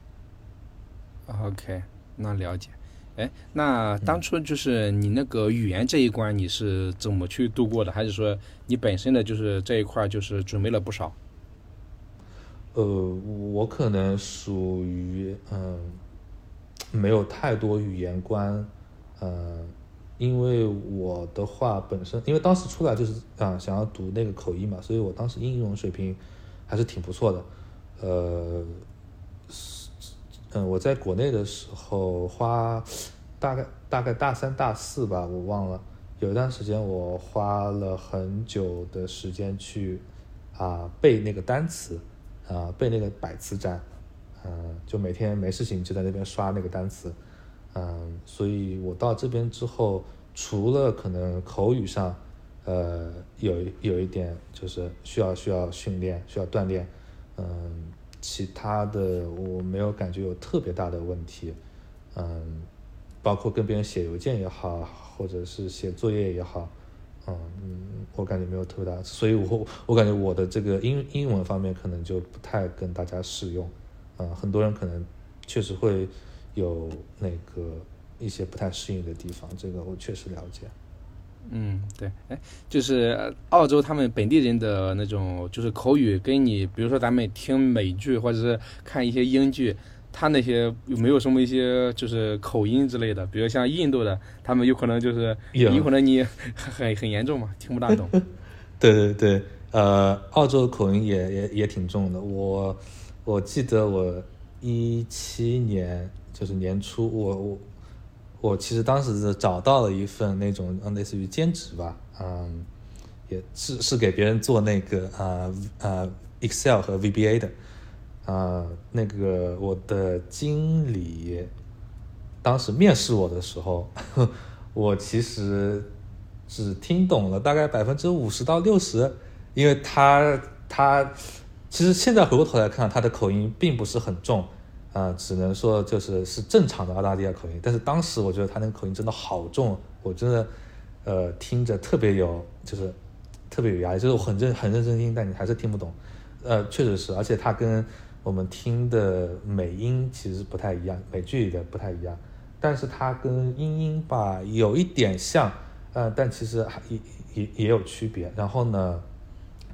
OK，那了解。哎，那当初就是你那个语言这一关，你是怎么去度过的？还是说你本身的就是这一块儿就是准备了不少？呃，我可能属于嗯，没有太多语言观，呃，因为我的话本身，因为当时出来就是啊想要读那个口译嘛，所以我当时英语水平还是挺不错的，呃，是嗯，我在国内的时候花大概大概大三大四吧，我忘了，有一段时间我花了很久的时间去啊背那个单词。啊、背那个百词斩，嗯、就每天没事情就在那边刷那个单词，嗯、所以我到这边之后，除了可能口语上，呃，有有一点就是需要需要训练，需要锻炼，嗯、其他的我没有感觉有特别大的问题，嗯，包括跟别人写邮件也好，或者是写作业也好，嗯嗯，我感觉没有特别大，所以我我感觉我的这个英英文方面可能就不太跟大家适用，嗯，很多人可能确实会有那个一些不太适应的地方，这个我确实了解。嗯，对，哎，就是呃澳洲他们本地人的那种就是口语，跟你比如说咱们听美剧或者是看一些英剧，他那些有没有什么一些就是口音之类的？比如像印度的，他们有可能就是有有可能你很很严重嘛，听不大懂。对对对，呃，澳洲口音也也也挺重的。我我记得我一七年就是年初，我我我其实当时是找到了一份那种类似于兼职吧，嗯，也是是给别人做那个啊啊、Excel 和 VBA 的，啊、那个我的经理当时面试我的时候，我其实只听懂了大概百分之五十到六十，因为他他其实现在回过头来看，他的口音并不是很重，啊、只能说就是是正常的澳大利亚口音。但是当时我觉得他那个口音真的好重，我真的呃听着特别有就是特别有压力，就是我很认很认真听，但你还是听不懂。呃，确实是，而且它跟我们听的美音其实不太一样，美剧里的不太一样，但是它跟英音吧有一点像，呃，但其实还也也也有区别。然后呢，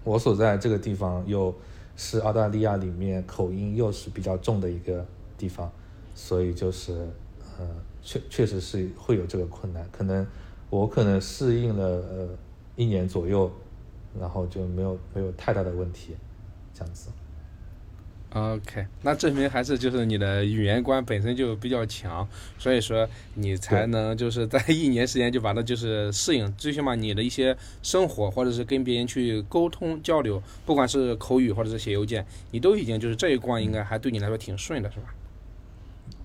我所在这个地方又是澳大利亚里面口音又是比较重的一个地方，所以就是呃，确确实是会有这个困难。可能我可能适应了呃一年左右，然后就没有没有太大的问题，这样子。OK，那证明还是就是你的语言观本身就比较强，所以说你才能就是在一年时间就把它就是适应，最起码你的一些生活或者是跟别人去沟通交流，不管是口语或者是写邮件，你都已经就是这一关应该还对你来说挺顺的，是吧？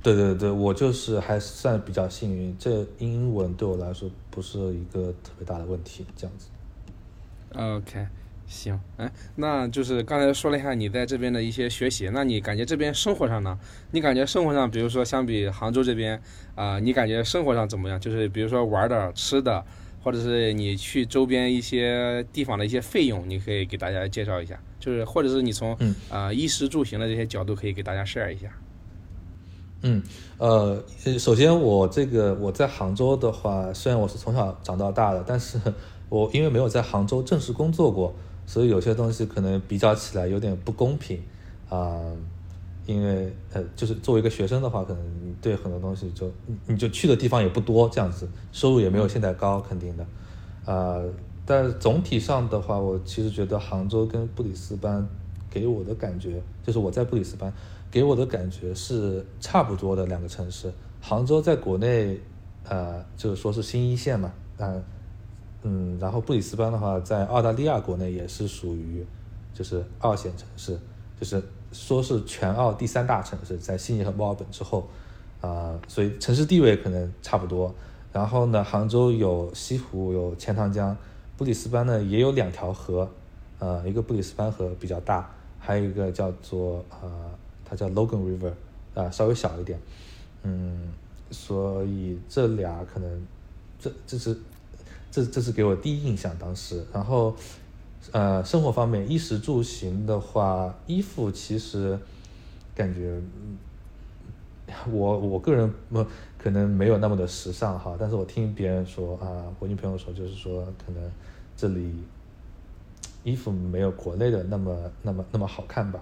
对对对，我就是还算比较幸运，这英文对我来说不是一个特别大的问题，这样子。OK，行，哎，那就是刚才说了一下你在这边的一些学习，那你感觉这边生活上呢？你感觉生活上，比如说相比杭州这边，啊、你感觉生活上怎么样？就是比如说玩的、吃的，或者是你去周边一些地方的一些费用，你可以给大家介绍一下，就是或者是你从嗯啊、衣食住行的这些角度，可以给大家 share 一下。嗯，呃，呃首先我这个我在杭州的话，虽然我是从小长到大的，但是我因为没有在杭州正式工作过，所以有些东西可能比较起来有点不公平啊、因为呃，就是作为一个学生的话，可能对很多东西就你你就去的地方也不多，这样子收入也没有现在高，肯定的，啊、但总体上的话，我其实觉得杭州跟布里斯班给我的感觉，就是我在布里斯班给我的感觉是差不多的两个城市。杭州在国内，呃，就是说是新一线嘛，嗯、嗯，然后布里斯班的话，在澳大利亚国内也是属于就是二线城市，就是说是全澳第三大城市，在悉尼和墨尔本之后，啊、所以城市地位可能差不多。然后呢，杭州有西湖，有钱塘江，布里斯班呢也有两条河，呃，一个布里斯班河比较大，还有一个叫做呃，它叫 Logan River，啊、稍微小一点，嗯，所以这俩可能，这这是这这是给我第一印象当时，然后呃，生活方面衣食住行的话，衣服其实感觉。我我个人么可能没有那么的时尚哈，但是我听别人说啊，我女朋友说就是说可能这里衣服没有国内的那么那么那么好看吧，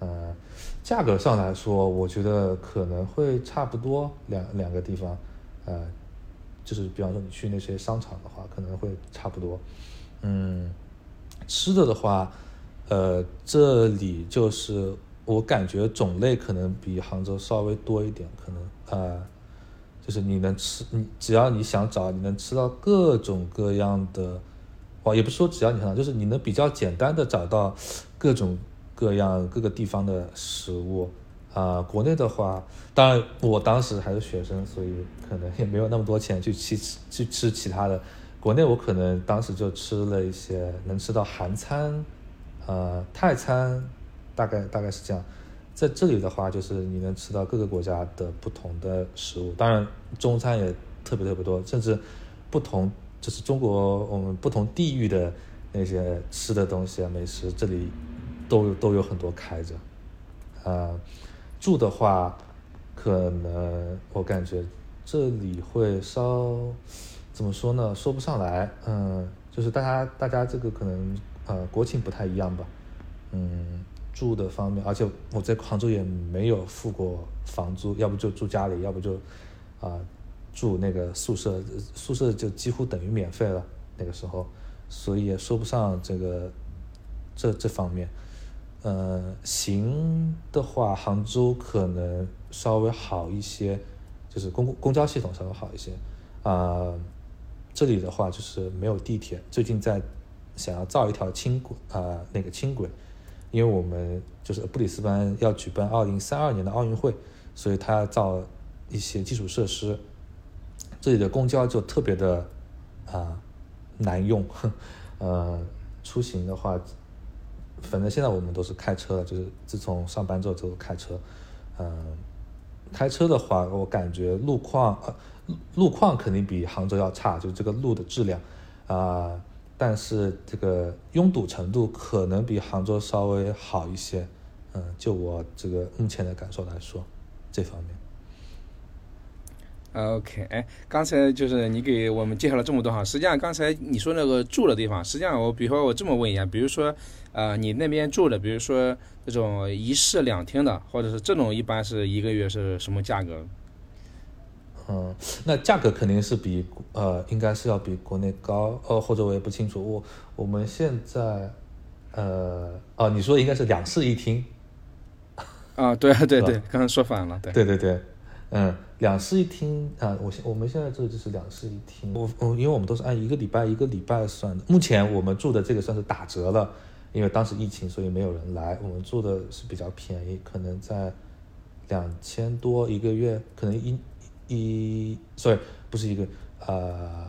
呃，价格上来说，我觉得可能会差不多两两个地方，呃，就是比方说你去那些商场的话，可能会差不多，嗯，吃的的话，呃，这里就是我感觉种类可能比杭州稍微多一点，可能呃，就是你能吃，你只要你想找，你能吃到各种各样的，哦，也不是说只要你想找，就是你能比较简单的找到各种各样各个地方的食物。啊、国内的话，当然我当时还是学生，所以可能也没有那么多钱去吃去吃其他的。国内我可能当时就吃了一些能吃到韩餐，呃，泰餐，大概大概是这样。在这里的话，就是你能吃到各个国家的不同的食物，当然中餐也特别特别多，甚至不同就是中国我们不同地域的那些吃的东西啊美食，这里都都有很多开着。呃，住的话，可能我感觉这里会稍怎么说呢？说不上来，嗯，就是大家大家这个可能呃国情不太一样吧，嗯，住的方面，而且我在杭州也没有付过房租，要不就住家里，要不就啊、住那个宿舍，宿舍就几乎等于免费了那个时候，所以也说不上这个这这方面。呃，行的话，杭州可能稍微好一些，就是公公交系统稍微好一些。啊、这里的话就是没有地铁，最近在想要造一条轻轨啊、那个轻轨，因为我们就是布里斯班要举办二零三二年的奥运会，所以他要造一些基础设施。这里的公交就特别的啊、难用，呃，出行的话反正现在我们都是开车，就是自从上班之后都是开车。嗯，开车的话，我感觉路况呃路况肯定比杭州要差，就是这个路的质量啊、但是这个拥堵程度可能比杭州稍微好一些。嗯，就我这个目前的感受来说，这方面。OK，哎，刚才就是你给我们介绍了这么多哈，实际上刚才你说那个住的地方，实际上我比如说我这么问一下，比如说呃你那边住的，比如说这种一室两厅的，或者是这种一般是一个月是什么价格？嗯，那价格肯定是比呃，应该是要比国内高，呃，或者我也不清楚。我我们现在，呃，哦，你说应该是两室一厅，啊，对对对，刚才说反了，对。对对对，嗯，两室一厅啊，我现我们现在这个就是两室一厅，我我因为我们都是按一个礼拜一个礼拜算的，目前我们住的这个算是打折了，因为当时疫情，所以没有人来，我们住的是比较便宜，可能在两千多一个月，可能一一，sorry，不是一个，呃，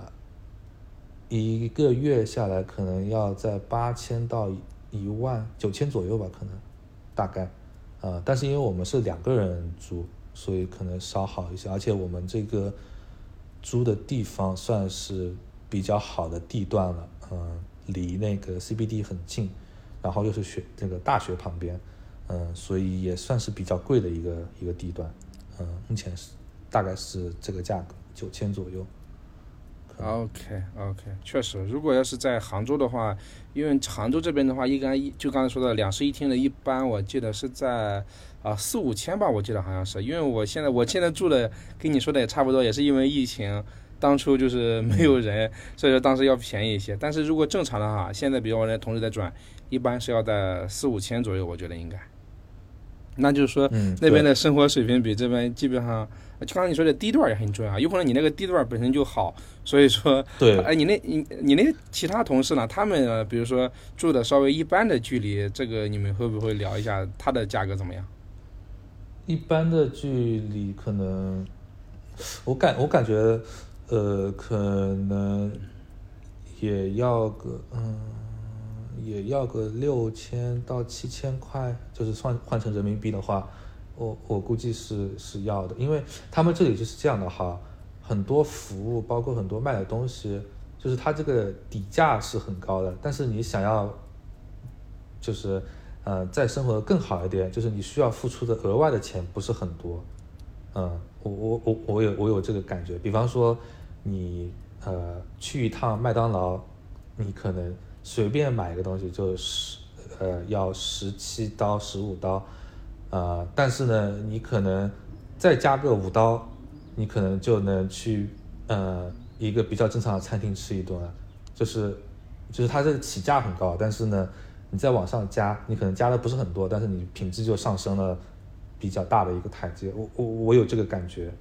一个月下来可能要在八千到一万九千左右吧，可能大概，呃，但是因为我们是两个人住，所以可能稍好一些，而且我们这个租的地方算是比较好的地段了，嗯、离那个 CBD 很近，然后又是学这个大学旁边，嗯、所以也算是比较贵的一个一个地段，嗯、目前是大概是这个价格九千左右。OK OK，确实，如果要是在杭州的话，因为杭州这边的话，一般一就刚才说的两室一厅的，一般我记得是在啊四五千吧，我记得好像是，因为我现在我现在住的跟你说的也差不多，也是因为疫情，当初就是 没有人，所以说当时要便宜一些。但是如果正常的话，现在比如我那同事在转，一般是要在四五千左右，我觉得应该。那就是说，嗯，那边的生活水平比这边基本上，就刚才你说的地段也很重要，有可能你那个地段本身就好，所以说，对哎，你那你你那其他同事呢？他们呃比如说住的稍微一般的距离，这个你们会不会聊一下它的价格怎么样？一般的距离可能，我感我感觉，呃，可能也要个嗯，也要个六千到七千块，就是换换成人民币的话，我我估计是是要的，因为他们这里就是这样的哈，很多服务包括很多卖的东西，就是它这个底价是很高的，但是你想要就是呃再生活的更好一点，就是你需要付出的额外的钱不是很多。嗯，我我我我有我有这个感觉。比方说你呃去一趟麦当劳，你可能随便买一个东西就十呃要十七刀十五刀，呃，但是呢你可能再加个五刀，你可能就能去呃一个比较正常的餐厅吃一顿了。就是就是它这个起价很高，但是呢，你再往上加，你可能加的不是很多，但是你品质就上升了比较大的一个台阶。我我我有这个感觉，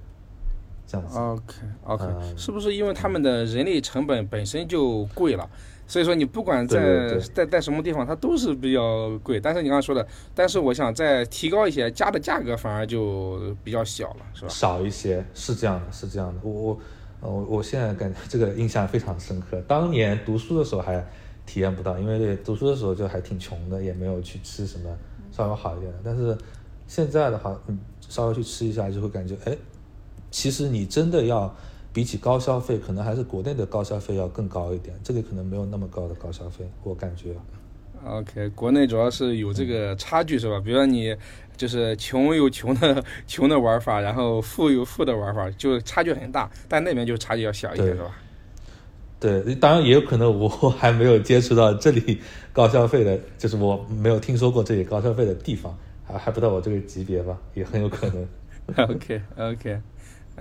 这样子。OK OK，、嗯是不是因为他们的人力成本本身就贵了？所以说你不管在对对对在在什么地方，它都是比较贵。但是你刚刚说的，但是我想再提高一些，加的价格反而就比较小了，是吧？少一些，是这样的，是这样的。我我呃我我现在感觉这个印象非常深刻。当年读书的时候还体验不到，因为读书的时候就还挺穷的，也没有去吃什么稍微好一点的。但是现在的话，嗯稍微去吃一下，就会感觉，哎，其实你真的要比起高消费，可能还是国内的高消费要更高一点。这里可能没有那么高的高消费，我感觉。OK，国内主要是有这个差距是吧？比如说你就是穷有穷的 穷的玩法，然后富有富的玩法，就差距很大。但那边就差距要小一些是吧？对，当然也有可能我还没有接触到这里高消费的，就是我没有听说过这里高消费的地方，还还不到我这个级别吧，也很有可能。OK OK，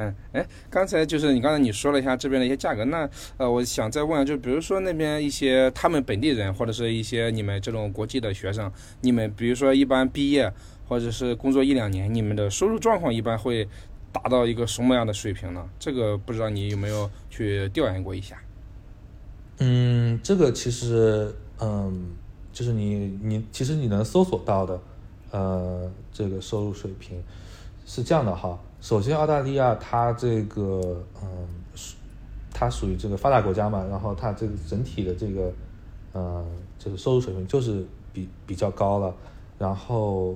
嗯，哎，刚才就是你刚才你说了一下这边的一些价格，那呃，我想再问，就比如说那边一些他们本地人或者是一些你们这种国际的学生，你们比如说一般毕业或者是工作一两年，你们的收入状况一般会达到一个什么样的水平呢？这个不知道你有没有去调研过一下？嗯，这个其实，嗯，就是你你其实你能搜索到的，呃，这个收入水平是这样的哈。首先，澳大利亚它这个，嗯，它属于这个发达国家嘛，然后它这个整体的这个，呃，就是收入水平就是比比较高了。然后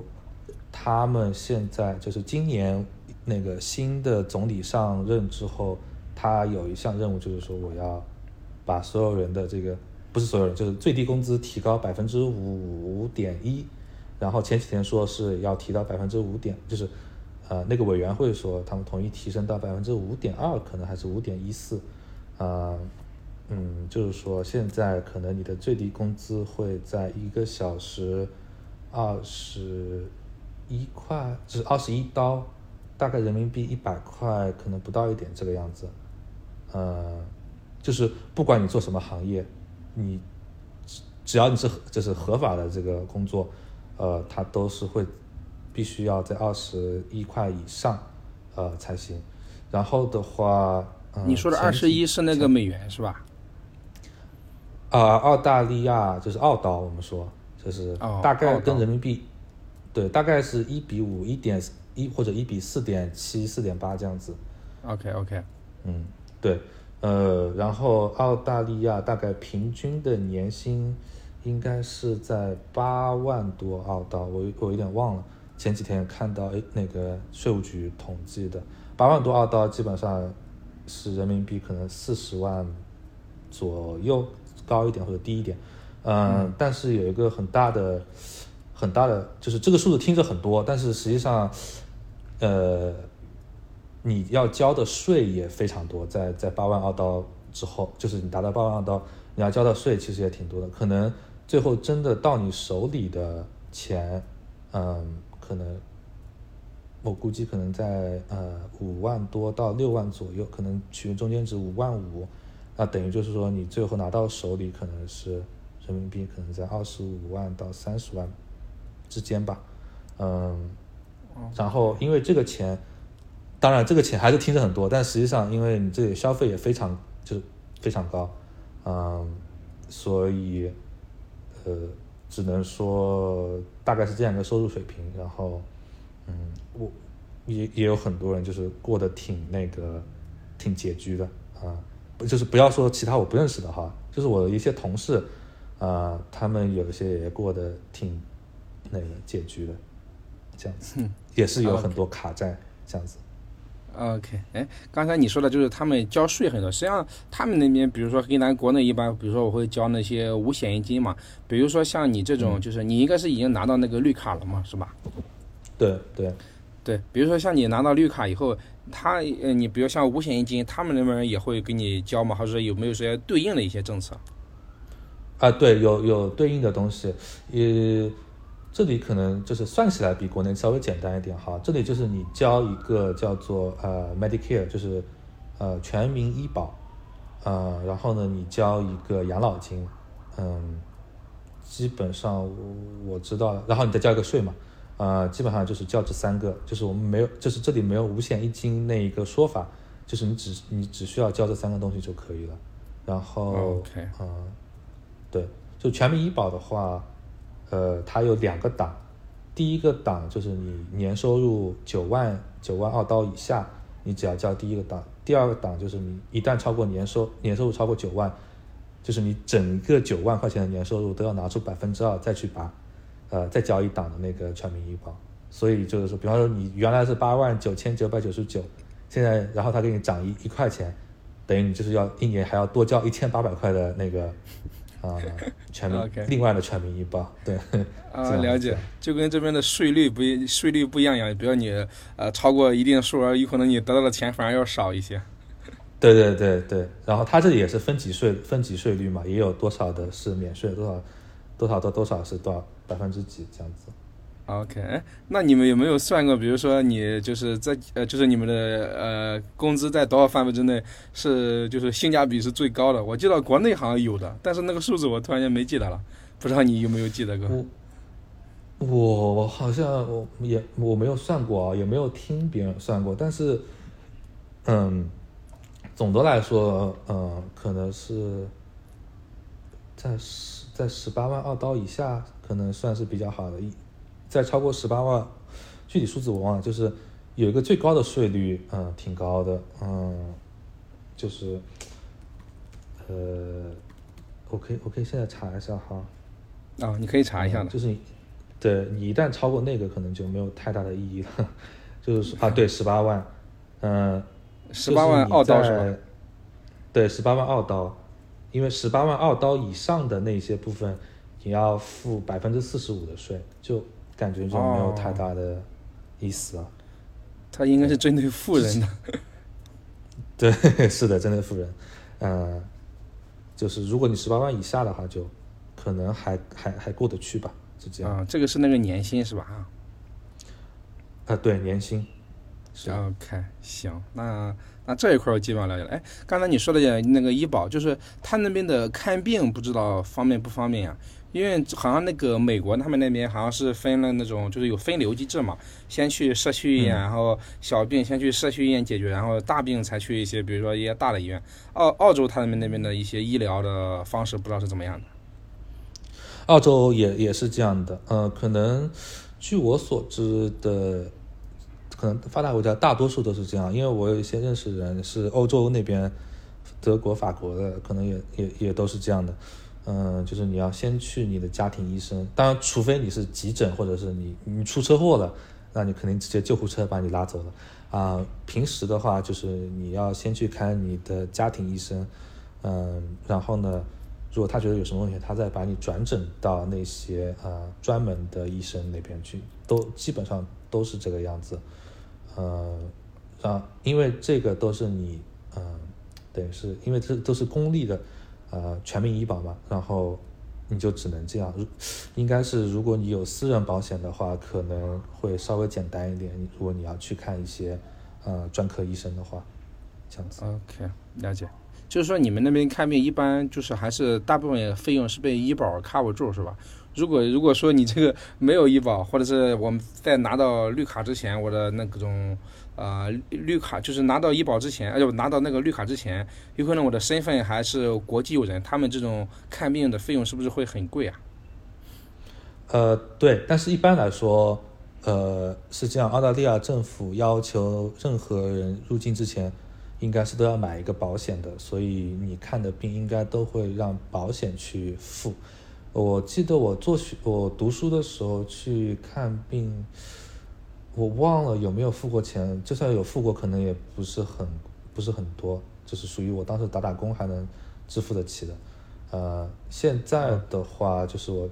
他们现在就是今年那个新的总理上任之后，他有一项任务就是说我要把所有人的这个不是所有人，就是最低工资提高百分之五点一。然后前几天说是要提到百分之五点，就是呃那个委员会说他们同意提升到百分之五点二，可能还是五点一四，啊。嗯，就是说现在可能你的最低工资会在一个小时二十一块，就是二十一刀，大概人民币一百块，可能不到一点这个样子。呃，就是不管你做什么行业，你只要你是就是合法的这个工作，呃，它都是会必须要在二十一块以上，呃才行。然后的话，你说的二十一是那个美元是吧？啊，澳大利亚就是澳刀，我们说就是大概跟人民币，对，大概是一比五，一点一或者一比四点七、四点八这样子。OK OK，嗯，对，呃，然后澳大利亚大概平均的年薪应该是在八万多澳刀，我我有点忘了，前几天看到诶那个税务局统计的，八万多澳刀基本上是人民币可能四十万左右。高一点或者低一点，嗯，但是有一个很大的、很大的，就是这个数字听着很多，但是实际上，呃，你要交的税也非常多，在在八万澳刀之后，就是你达到八万澳刀，你要交的税其实也挺多的，可能最后真的到你手里的钱，嗯，可能我估计可能在呃五万多到六万左右，可能取中间值五万五。那等于就是说，你最后拿到手里可能是人民币，可能在二十五万到三十万之间吧，嗯，然后因为这个钱，当然这个钱还是听着很多，但实际上因为你这里消费也非常就是非常高，嗯，所以呃，只能说大概是这样一个收入水平，然后嗯，我也也有很多人就是过得挺那个挺拮据的啊。不就是不要说其他我不认识的哈，就是我的一些同事，啊，他们有一些也过得挺那个拮据的，这样子，也是有很多卡债这样子。OK，哎，刚才你说的就是他们交税很多，实际上他们那边，比如说跟咱国内一般，比如说我会交那些五险一金嘛，比如说像你这种，就是你应该是已经拿到那个绿卡了嘛，是吧？对对对，比如说像你拿到绿卡以后。他呃，你比如像五险一金，他们那边也会给你交吗？还是说有没有些对应的一些政策？啊，对，有有对应的东西。呃，这里可能就是算起来比国内稍微简单一点哈。这里就是你交一个叫做呃 Medicare，就是呃全民医保，呃，然后呢你交一个养老金，嗯，基本上我知道了，然后你再交一个税嘛。呃，基本上就是交这三个，就是我们没有，就是这里没有五险一金那一个说法，就是你只你只需要交这三个东西就可以了。然后，嗯，对，就全民医保的话，呃，它有两个档，第一个档就是你年收入九万九万澳刀以下，你只要交第一个档；第二个档就是你一旦超过年收年收入超过九万，就是你整个九万块钱的年收入都要拿出百分之二再去拔。呃，再交一档的那个全民医保，所以就是说，比方说你原来是八万九千九百九十九，现在然后他给你涨一一块钱，等于你就是要一年还要多交一千八百块的那个啊 全民另外的全民医保，对啊 了解，就跟这边的税率不一税率不一样一样，比如你呃超过一定数额，有可能你得到的钱反而要少一些。对对对对，然后它这里也是分级税分级税率嘛，也有多少的是免税，多少多少到多少是多少。百分之几这样子？OK，那你们有没有算过？比如说你就是在呃，就是你们的呃工资在多少范围之内是就是性价比是最高的？我记得国内好像有的，但是那个数字我突然间没记得了，不知道你有没有记得过？我我好像我也我没有算过啊，也没有听别人算过，但是嗯，总的来说，嗯，可能是在十在十八万二刀以下。可能算是比较好的，一再超过十八万，具体数字我忘了，就是有一个最高的税率，嗯，挺高的，嗯，就是，呃，我可以我可以现在查一下哈，啊，你可以查一下的。就是你，对你一旦超过那个，可能就没有太大的意义了。就是啊，对，十八万，嗯，十八万澳刀是吧？对，十八万澳刀，因为十八万澳刀以上的那些部分，你要付百分之四十五的税，就感觉就没有太大的意思啊。他应该是针对富人的。对，是的，针对富人。嗯，就是如果你十八万以下的话，就可能还还还过得去吧，就这样。啊，这个是那个年薪是吧？啊。啊，对，年薪。OK，行，那那这一块我基本上了解了。哎，刚才你说的那个医保，就是他那边的看病，不知道方便不方便呀？因为好像那个美国他们那边好像是分了那种，就是有分流机制嘛，先去社区医院，然后小病先去社区医院解决，然后大病才去一些，比如说一些大的医院。澳澳洲他们那边的一些医疗的方式，不知道是怎么样的。澳洲也也是这样的，呃，可能据我所知的。可能发达国家大多数都是这样，因为我有一些认识人是欧洲那边，德国、法国的，可能也也也都是这样的。嗯，就是你要先去你的家庭医生，当然，除非你是急诊或者是你你出车祸了，那你肯定直接救护车把你拉走了。啊，平时的话就是你要先去看你的家庭医生，嗯，然后呢，如果他觉得有什么问题，他再把你转诊到那些呃专门的医生那边去，都基本上都是这个样子。呃，啊，因为这个都是你，嗯，等于是因为这都是公立的，呃，全民医保嘛，然后你就只能这样。应该是如果你有私人保险的话，可能会稍微简单一点。如果你要去看一些呃专科医生的话，这样子。OK，了解。就是说你们那边看病一般就是还是大部分费用是被医保 cover 住是吧？如果如果说你这个没有医保，或者是我们在拿到绿卡之前，我的那种呃绿卡就是拿到医保之前，哎呦拿到那个绿卡之前，有可能我的身份还是国际友人，他们这种看病的费用是不是会很贵啊？呃，对，但是一般来说，呃是这样，澳大利亚政府要求任何人入境之前，应该是都要买一个保险的，所以你看的病应该都会让保险去付。我记得我做学我读书的时候去看病，我忘了有没有付过钱，就算有付过，可能也不是很不是很多，就是属于我当时打打工还能支付得起的。呃，现在的话就是我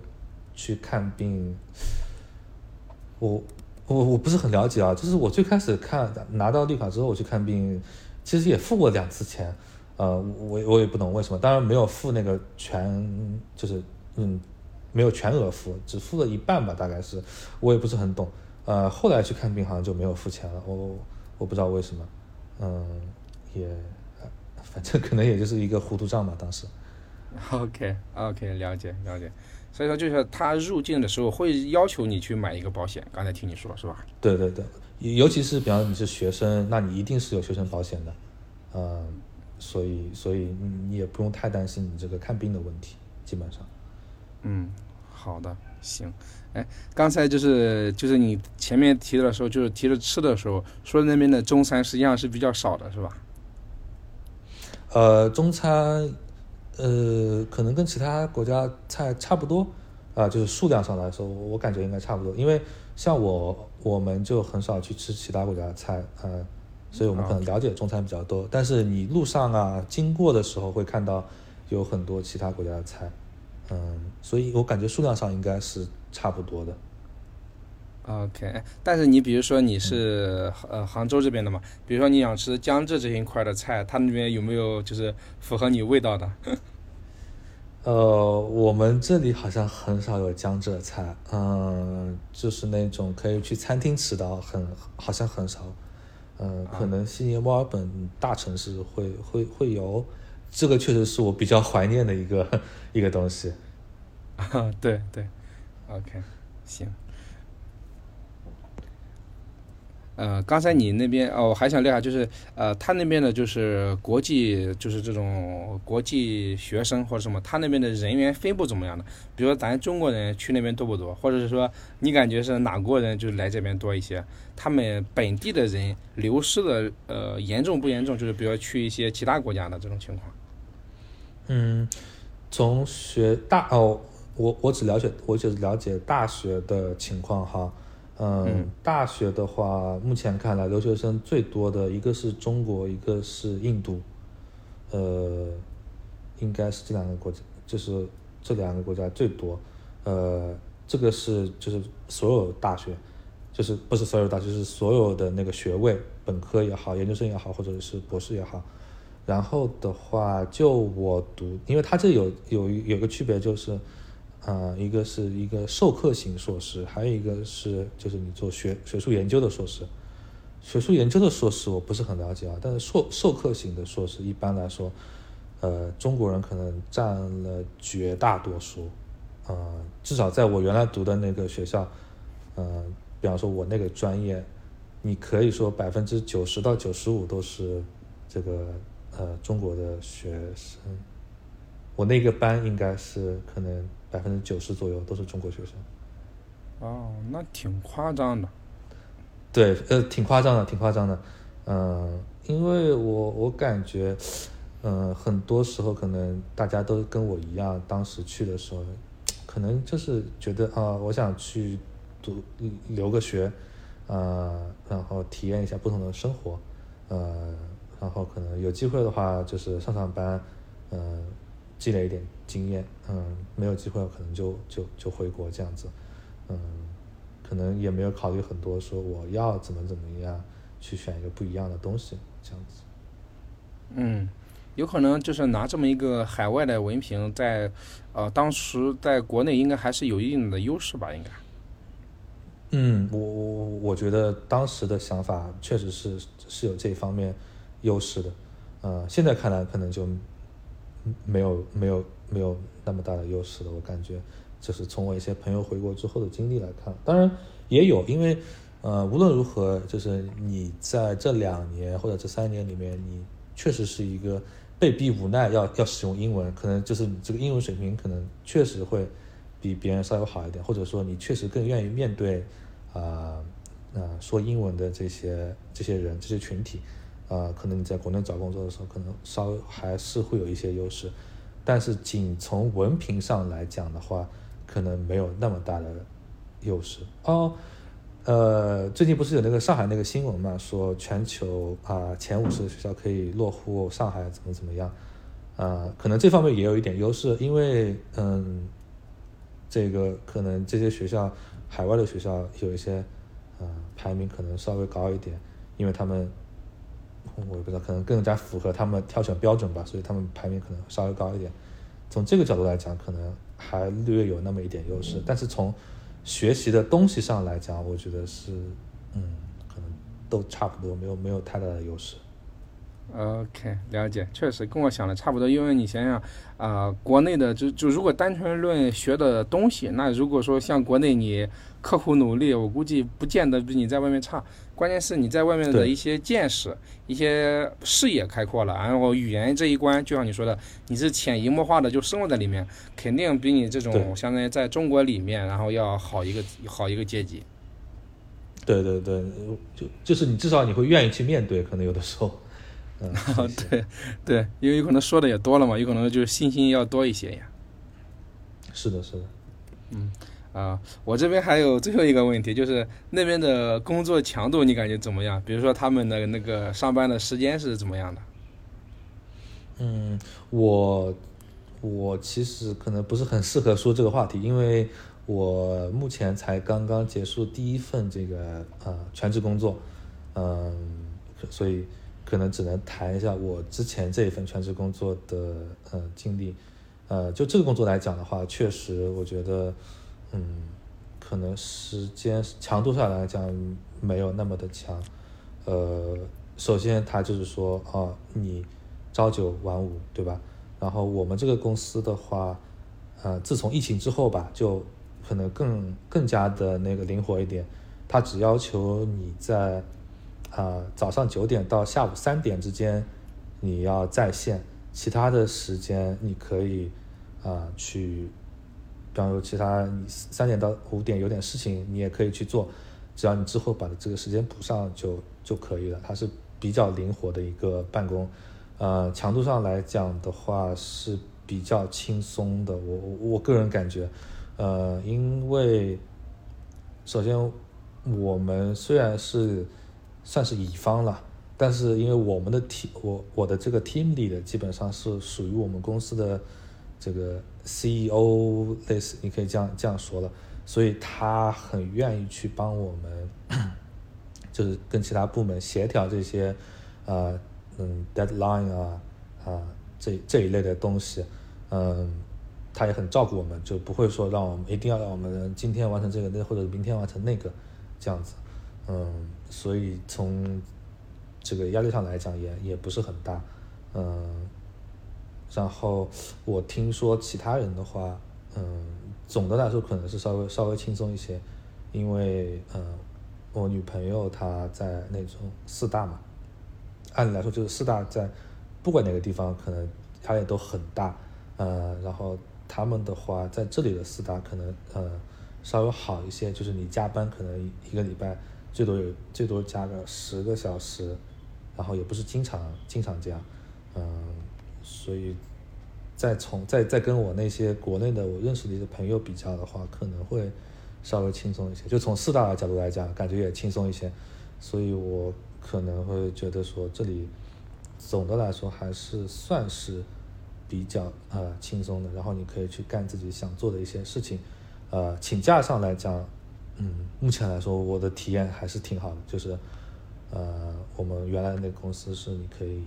去看病，我我我不是很了解啊，就是我最开始看拿到绿卡之后我去看病，其实也付过两次钱，呃，我我也不懂为什么，当然没有付那个全就是。嗯，没有全额付，只付了一半吧，大概是，我也不是很懂。呃，后来去看病好像就没有付钱了，我我不知道为什么。嗯，也，反正可能也就是一个糊涂账吧，当时。OK OK，了解了解。所以说就是他入境的时候会要求你去买一个保险，刚才听你说是吧？对对对，尤其是比方你是学生，那你一定是有学生保险的。嗯，所以所以你也不用太担心你这个看病的问题，基本上。嗯，好的，行。哎，刚才就是就是你前面提的时候，就是提着吃的时候，说那边的中餐实际上是比较少的，是吧？呃，中餐，呃，可能跟其他国家菜差不多啊，就是数量上来说，我感觉应该差不多。因为像我，我们就很少去吃其他国家的菜，嗯，所以我们可能了解中餐比较多。但是你路上啊，经过的时候会看到有很多其他国家的菜。嗯，所以我感觉数量上应该是差不多的。OK，但是你比如说你是呃杭州这边的嘛，比如说你想吃江浙这一块的菜，它那边有没有就是符合你味道的？呃，我们这里好像很少有江浙菜，嗯，就是那种可以去餐厅吃到，很好像很少。嗯，可能悉尼、墨尔本大城市会会会有。这个确实是我比较怀念的一个 一个东西，啊，对对，OK，行。呃，刚才你那边哦，我还想聊下，就是呃，他那边的就是国际，就是这种国际学生或者什么，他那边的人员分布怎么样的？比如说咱中国人去那边多不多？或者是说你感觉是哪国人就来这边多一些？他们本地的人流失的呃严重不严重？就是比如去一些其他国家的这种情况。嗯，从学大哦，我我只了解我只了解大学的情况哈，嗯，嗯。大学的话，目前看来留学生最多的一个是中国，一个是印度，呃，应该是这两个国家，就是这两个国家最多，呃，这个是就是所有大学，就是不是所有大学，就是所有的那个学位，本科也好，研究生也好，或者是博士也好。然后的话，就我读，因为它这有有有个区别，就是，呃，一个是一个授课型硕士，还有一个是就是你做学学术研究的硕士。学术研究的硕士我不是很了解啊，但是授授课型的硕士一般来说，呃，中国人可能占了绝大多数，呃，至少在我原来读的那个学校，呃，比方说我那个专业，你可以说百分之九十到九十五都是这个呃中国的学生，我那个班应该是可能百分之九十左右都是中国学生。哦，那挺夸张的。对，呃，挺夸张的，挺夸张的，嗯、因为我我感觉，嗯、很多时候可能大家都跟我一样，当时去的时候，可能就是觉得啊、我想去读留个学，呃，然后体验一下不同的生活，呃，然后可能有机会的话就是上上班，嗯、积累一点经验，嗯、没有机会可能就就就回国这样子，嗯。可能也没有考虑很多，说我要怎么怎么样去选一个不一样的东西，这样子。嗯，有可能就是拿这么一个海外的文凭在，呃，当时在国内应该还是有一定的优势吧，应该。嗯，我我我觉得当时的想法确实是是有这一方面优势的，呃，现在看来可能就没有没有没有那么大的优势了，我感觉。就是从我一些朋友回国之后的经历来看，当然也有，因为呃无论如何，就是你在这两年或者这三年里面，你确实是一个被逼无奈要要使用英文，可能就是你这个英文水平可能确实会比别人稍微好一点，或者说你确实更愿意面对啊啊、呃、说英文的这些这些人这些群体，呃、可能你在国内找工作的时候，可能稍微还是会有一些优势，但是仅从文凭上来讲的话。可能没有那么大的优势哦。呃，最近不是有那个上海那个新闻嘛，说全球啊、前五十的学校可以落户上海，怎么怎么样？呃，可能这方面也有一点优势，因为嗯，这个可能这些学校海外的学校有一些呃排名可能稍微高一点，因为他们我也不知道，可能更加符合他们挑选标准吧，所以他们排名可能稍微高一点。从这个角度来讲，可能。还略有那么一点优势，但是从学习的东西上来讲，我觉得是，嗯，可能都差不多，没有没有太大的优势。OK，了解，确实跟我想的差不多。因为你想想，啊、呃，国内的就就如果单纯论学的东西，那如果说像国内你刻苦努力，我估计不见得比你在外面差。关键是你在外面的一些见识、一些视野开阔了，然后语言这一关，就像你说的，你是潜移默化的就生活在里面，肯定比你这种相当于在中国里面，然后要好一个好一个阶级。对对对，就就是你至少你会愿意去面对，可能有的时候。嗯，对对，因为有可能说的也多了嘛，有可能就是信心要多一些呀。是的，是的。嗯。啊，我这边还有最后一个问题，就是那边的工作强度你感觉怎么样？比如说他们的那个上班的时间是怎么样的？嗯，我我其实可能不是很适合说这个话题，因为我目前才刚刚结束第一份这个呃全职工作，嗯，所以可能只能谈一下我之前这一份全职工作的呃经历。呃，就这个工作来讲的话，确实我觉得。嗯，可能时间强度上来讲没有那么的强，呃，首先它就是说啊，你朝九晚五，对吧？然后我们这个公司的话，呃，自从疫情之后吧，就可能更更加的那个灵活一点，它只要求你在、呃、早上九点到下午三点之间你要在线，其他的时间你可以啊、去。比方说，其他你三点到五点有点事情，你也可以去做，只要你之后把这个时间补上就就可以了。它是比较灵活的一个办公，呃，强度上来讲的话是比较轻松的。我我我个人感觉，呃，因为首先我们虽然是算是乙方了，但是因为我们的 team 我我的这个 team lead 基本上是属于我们公司的这个 CEO 类似，你可以这样这样说了，所以他很愿意去帮我们，就是跟其他部门协调这些，呃嗯 deadline 啊啊这这一类的东西，嗯，他也很照顾我们，就不会说让我们一定要让我们今天完成这个那或者明天完成那个这样子，嗯，所以从这个压力上来讲也也不是很大，嗯，然后我听说其他人的话，嗯，总的来说可能是稍微稍微轻松一些，因为嗯，我女朋友她在那种四大嘛，按理来说就是四大在不管哪个地方可能压力都很大，呃，然后他们的话在这里的四大可能呃稍微好一些，就是你加班可能一个礼拜最多有最多加个十个小时。然后也不是经常经常这样，嗯，所以再从再再跟我那些国内的我认识的一些朋友比较的话，可能会稍微轻松一些。就从四大的角度来讲，感觉也轻松一些，所以我可能会觉得说这里总的来说还是算是比较呃轻松的。然后你可以去干自己想做的一些事情，呃，请假上来讲，嗯，目前来说我的体验还是挺好的，就是。呃，我们原来那个公司是你可以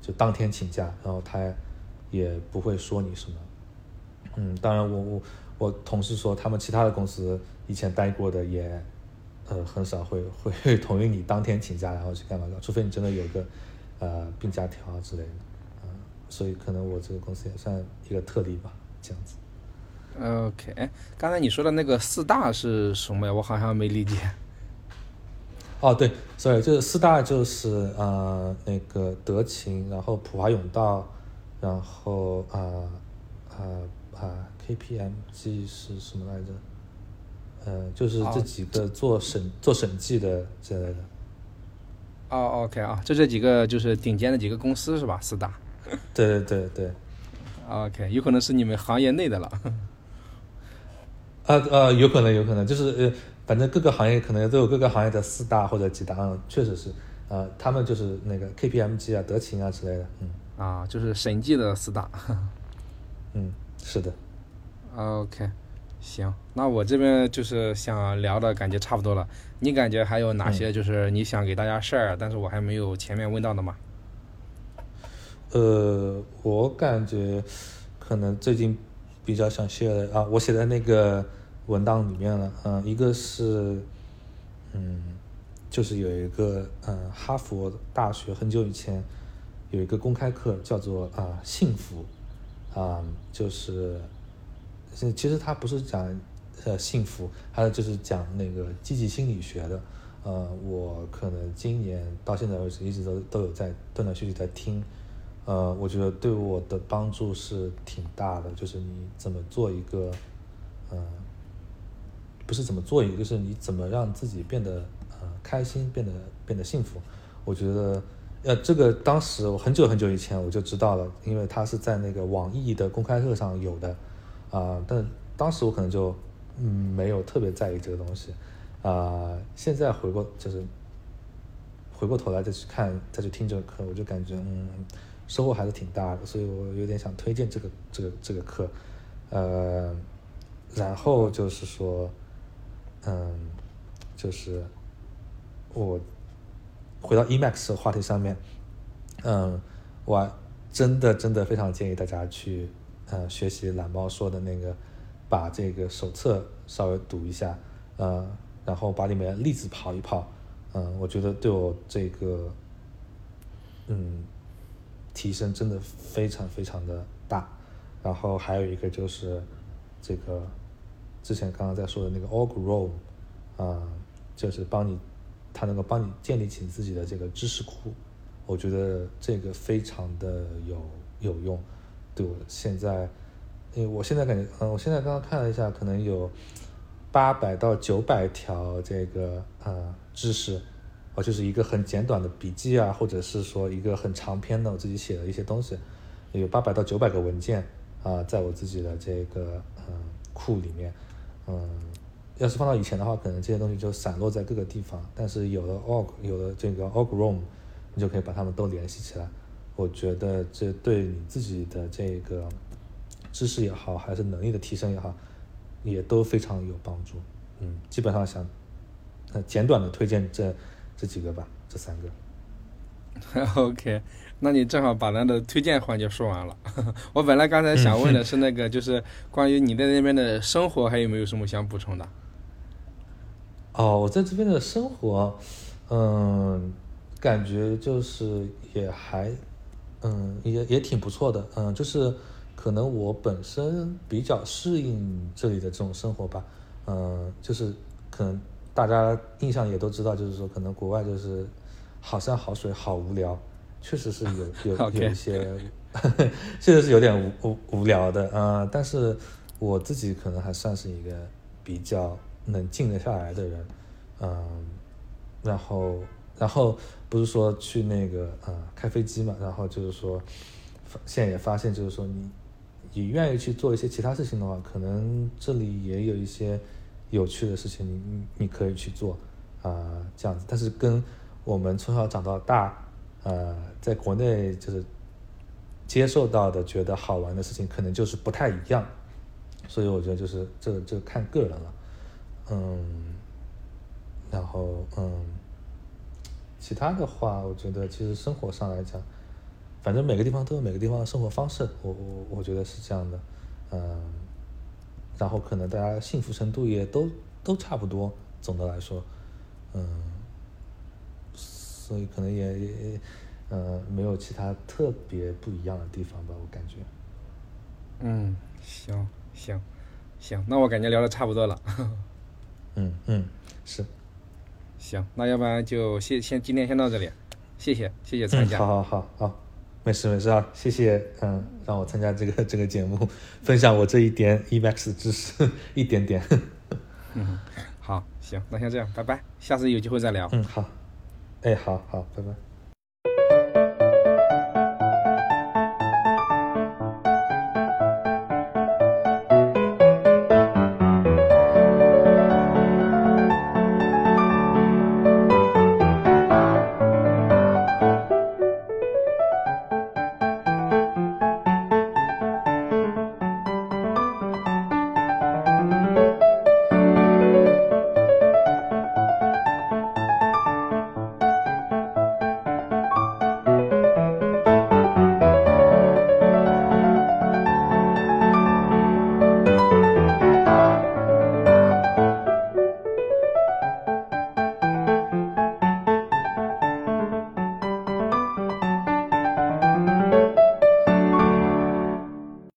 就当天请假，然后他也不会说你什么。嗯，当然我我我同事说他们其他的公司以前待过的也呃很少会 会同意你当天请假然后去干嘛的，除非你真的有个呃病假条啊之类的。嗯，所以可能我这个公司也算一个特例吧，这样子。OK，刚才你说的那个四大是什么呀？我好像没理解。哦，对，所以就是四大就是呃那个德勤，然后普华永道，然后啊啊啊 KPMG 是什么来着？呃，就是这几个做审做审计的之类的。哦，OK 啊，就这几个就是顶尖的几个公司是吧？四大。对对对对。OK，有可能是你们行业内的了。啊呃，有可能有可能就是呃。反正各个行业可能都有各个行业的四大或者几大，嗯，确实是，呃，他们就是那个 KPMG 啊、德勤啊之类的，嗯，啊，就是审计的四大，嗯，是的，OK，行，那我这边就是想聊的感觉差不多了，你感觉还有哪些就是你想给大家 share，但是我还没有前面问到的吗？呃，我感觉可能最近比较想 share 的啊，我写的那个。文档里面了，嗯，一个是，嗯，就是有一个，嗯，哈佛大学很久以前有一个公开课叫做啊幸福，啊，就是，其实它不是讲呃幸福，它就是讲那个积极心理学的，呃，我可能今年到现在为止一直都都有在断断续续在听，呃，我觉得对我的帮助是挺大的，就是你怎么做一个，嗯。不是怎么做一个，是你怎么让自己变得呃开心，变得变得幸福。我觉得，呃，这个当时我很久很久以前我就知道了，因为他是在那个网易的公开课上有的，啊，但当时我可能就嗯没有特别在意这个东西，啊，现在回过就是回过头来再去看再去听这个课，我就感觉嗯收获还是挺大的，所以我有点想推荐这个这个这个课，呃，然后就是说。嗯，就是我回到 EMAX 话题上面，嗯，我真的真的非常建议大家去呃学习懒猫说的那个，把这个手册稍微读一下，呃，然后把里面例子跑一跑，嗯，我觉得对我这个嗯提升真的非常非常的大，然后还有一个就是这个。之前刚刚在说的那个 Org Roll，啊，就是帮你，它能够帮你建立起自己的这个知识库，我觉得这个非常的有有用，对我现在，因为我现在感觉，嗯，我现在刚刚看了一下，可能有八百到九百条这个呃知识，哦，就是一个很简短的笔记啊，或者是说一个很长篇的我自己写的一些东西，有八百到九百个文件，啊、在我自己的这个嗯库里面，嗯，要是放到以前的话，可能这些东西就散落在各个地方，但是有了 org 有了这个 org Room，你就可以把它们都联系起来。我觉得这对你自己的这个知识也好，还是能力的提升也好，也都非常有帮助。嗯，基本上想简短的推荐这这几个吧，这三个。OK，那你正好把咱的推荐环节说完了。我本来刚才想问的是那个，就是关于你在那边的生活，还有没有什么想补充的？哦，我在这边的生活，嗯，感觉就是也还，嗯，也也挺不错的，嗯，就是可能我本身比较适应这里的这种生活吧，嗯，就是可能大家印象也都知道，就是说可能国外就是好山好水好无聊，确实是有 有有一些，确实是有点无无无聊的，啊，但是我自己可能还算是一个比较能静得下来的人，嗯，然后然后不是说去那个呃开飞机嘛，然后就是说现在也发现就是说你你愿意去做一些其他事情的话，可能这里也有一些有趣的事情你你你可以去做啊、这样子，但是跟我们从小长到大，呃，在国内就是接受到的觉得好玩的事情，可能就是不太一样，所以我觉得就是这这看个人了，嗯，然后嗯，其他的话，我觉得其实生活上来讲，反正每个地方都有每个地方的生活方式，我我我觉得是这样的，嗯，然后可能大家幸福程度也都都差不多，总的来说，嗯，所以可能也也呃没有其他特别不一样的地方吧，我感觉。嗯，行行行，那我感觉聊的差不多了。嗯嗯，是。行，那要不然就先先今天先到这里，谢谢谢谢参嗯，加。好好好好，没事没事啊，谢谢，嗯，让我参加这个这个节目，分享我这一点 Emacs 知识，一点点。嗯好，行，那先这样，拜拜，下次有机会再聊。嗯，好，哎，好好，拜拜。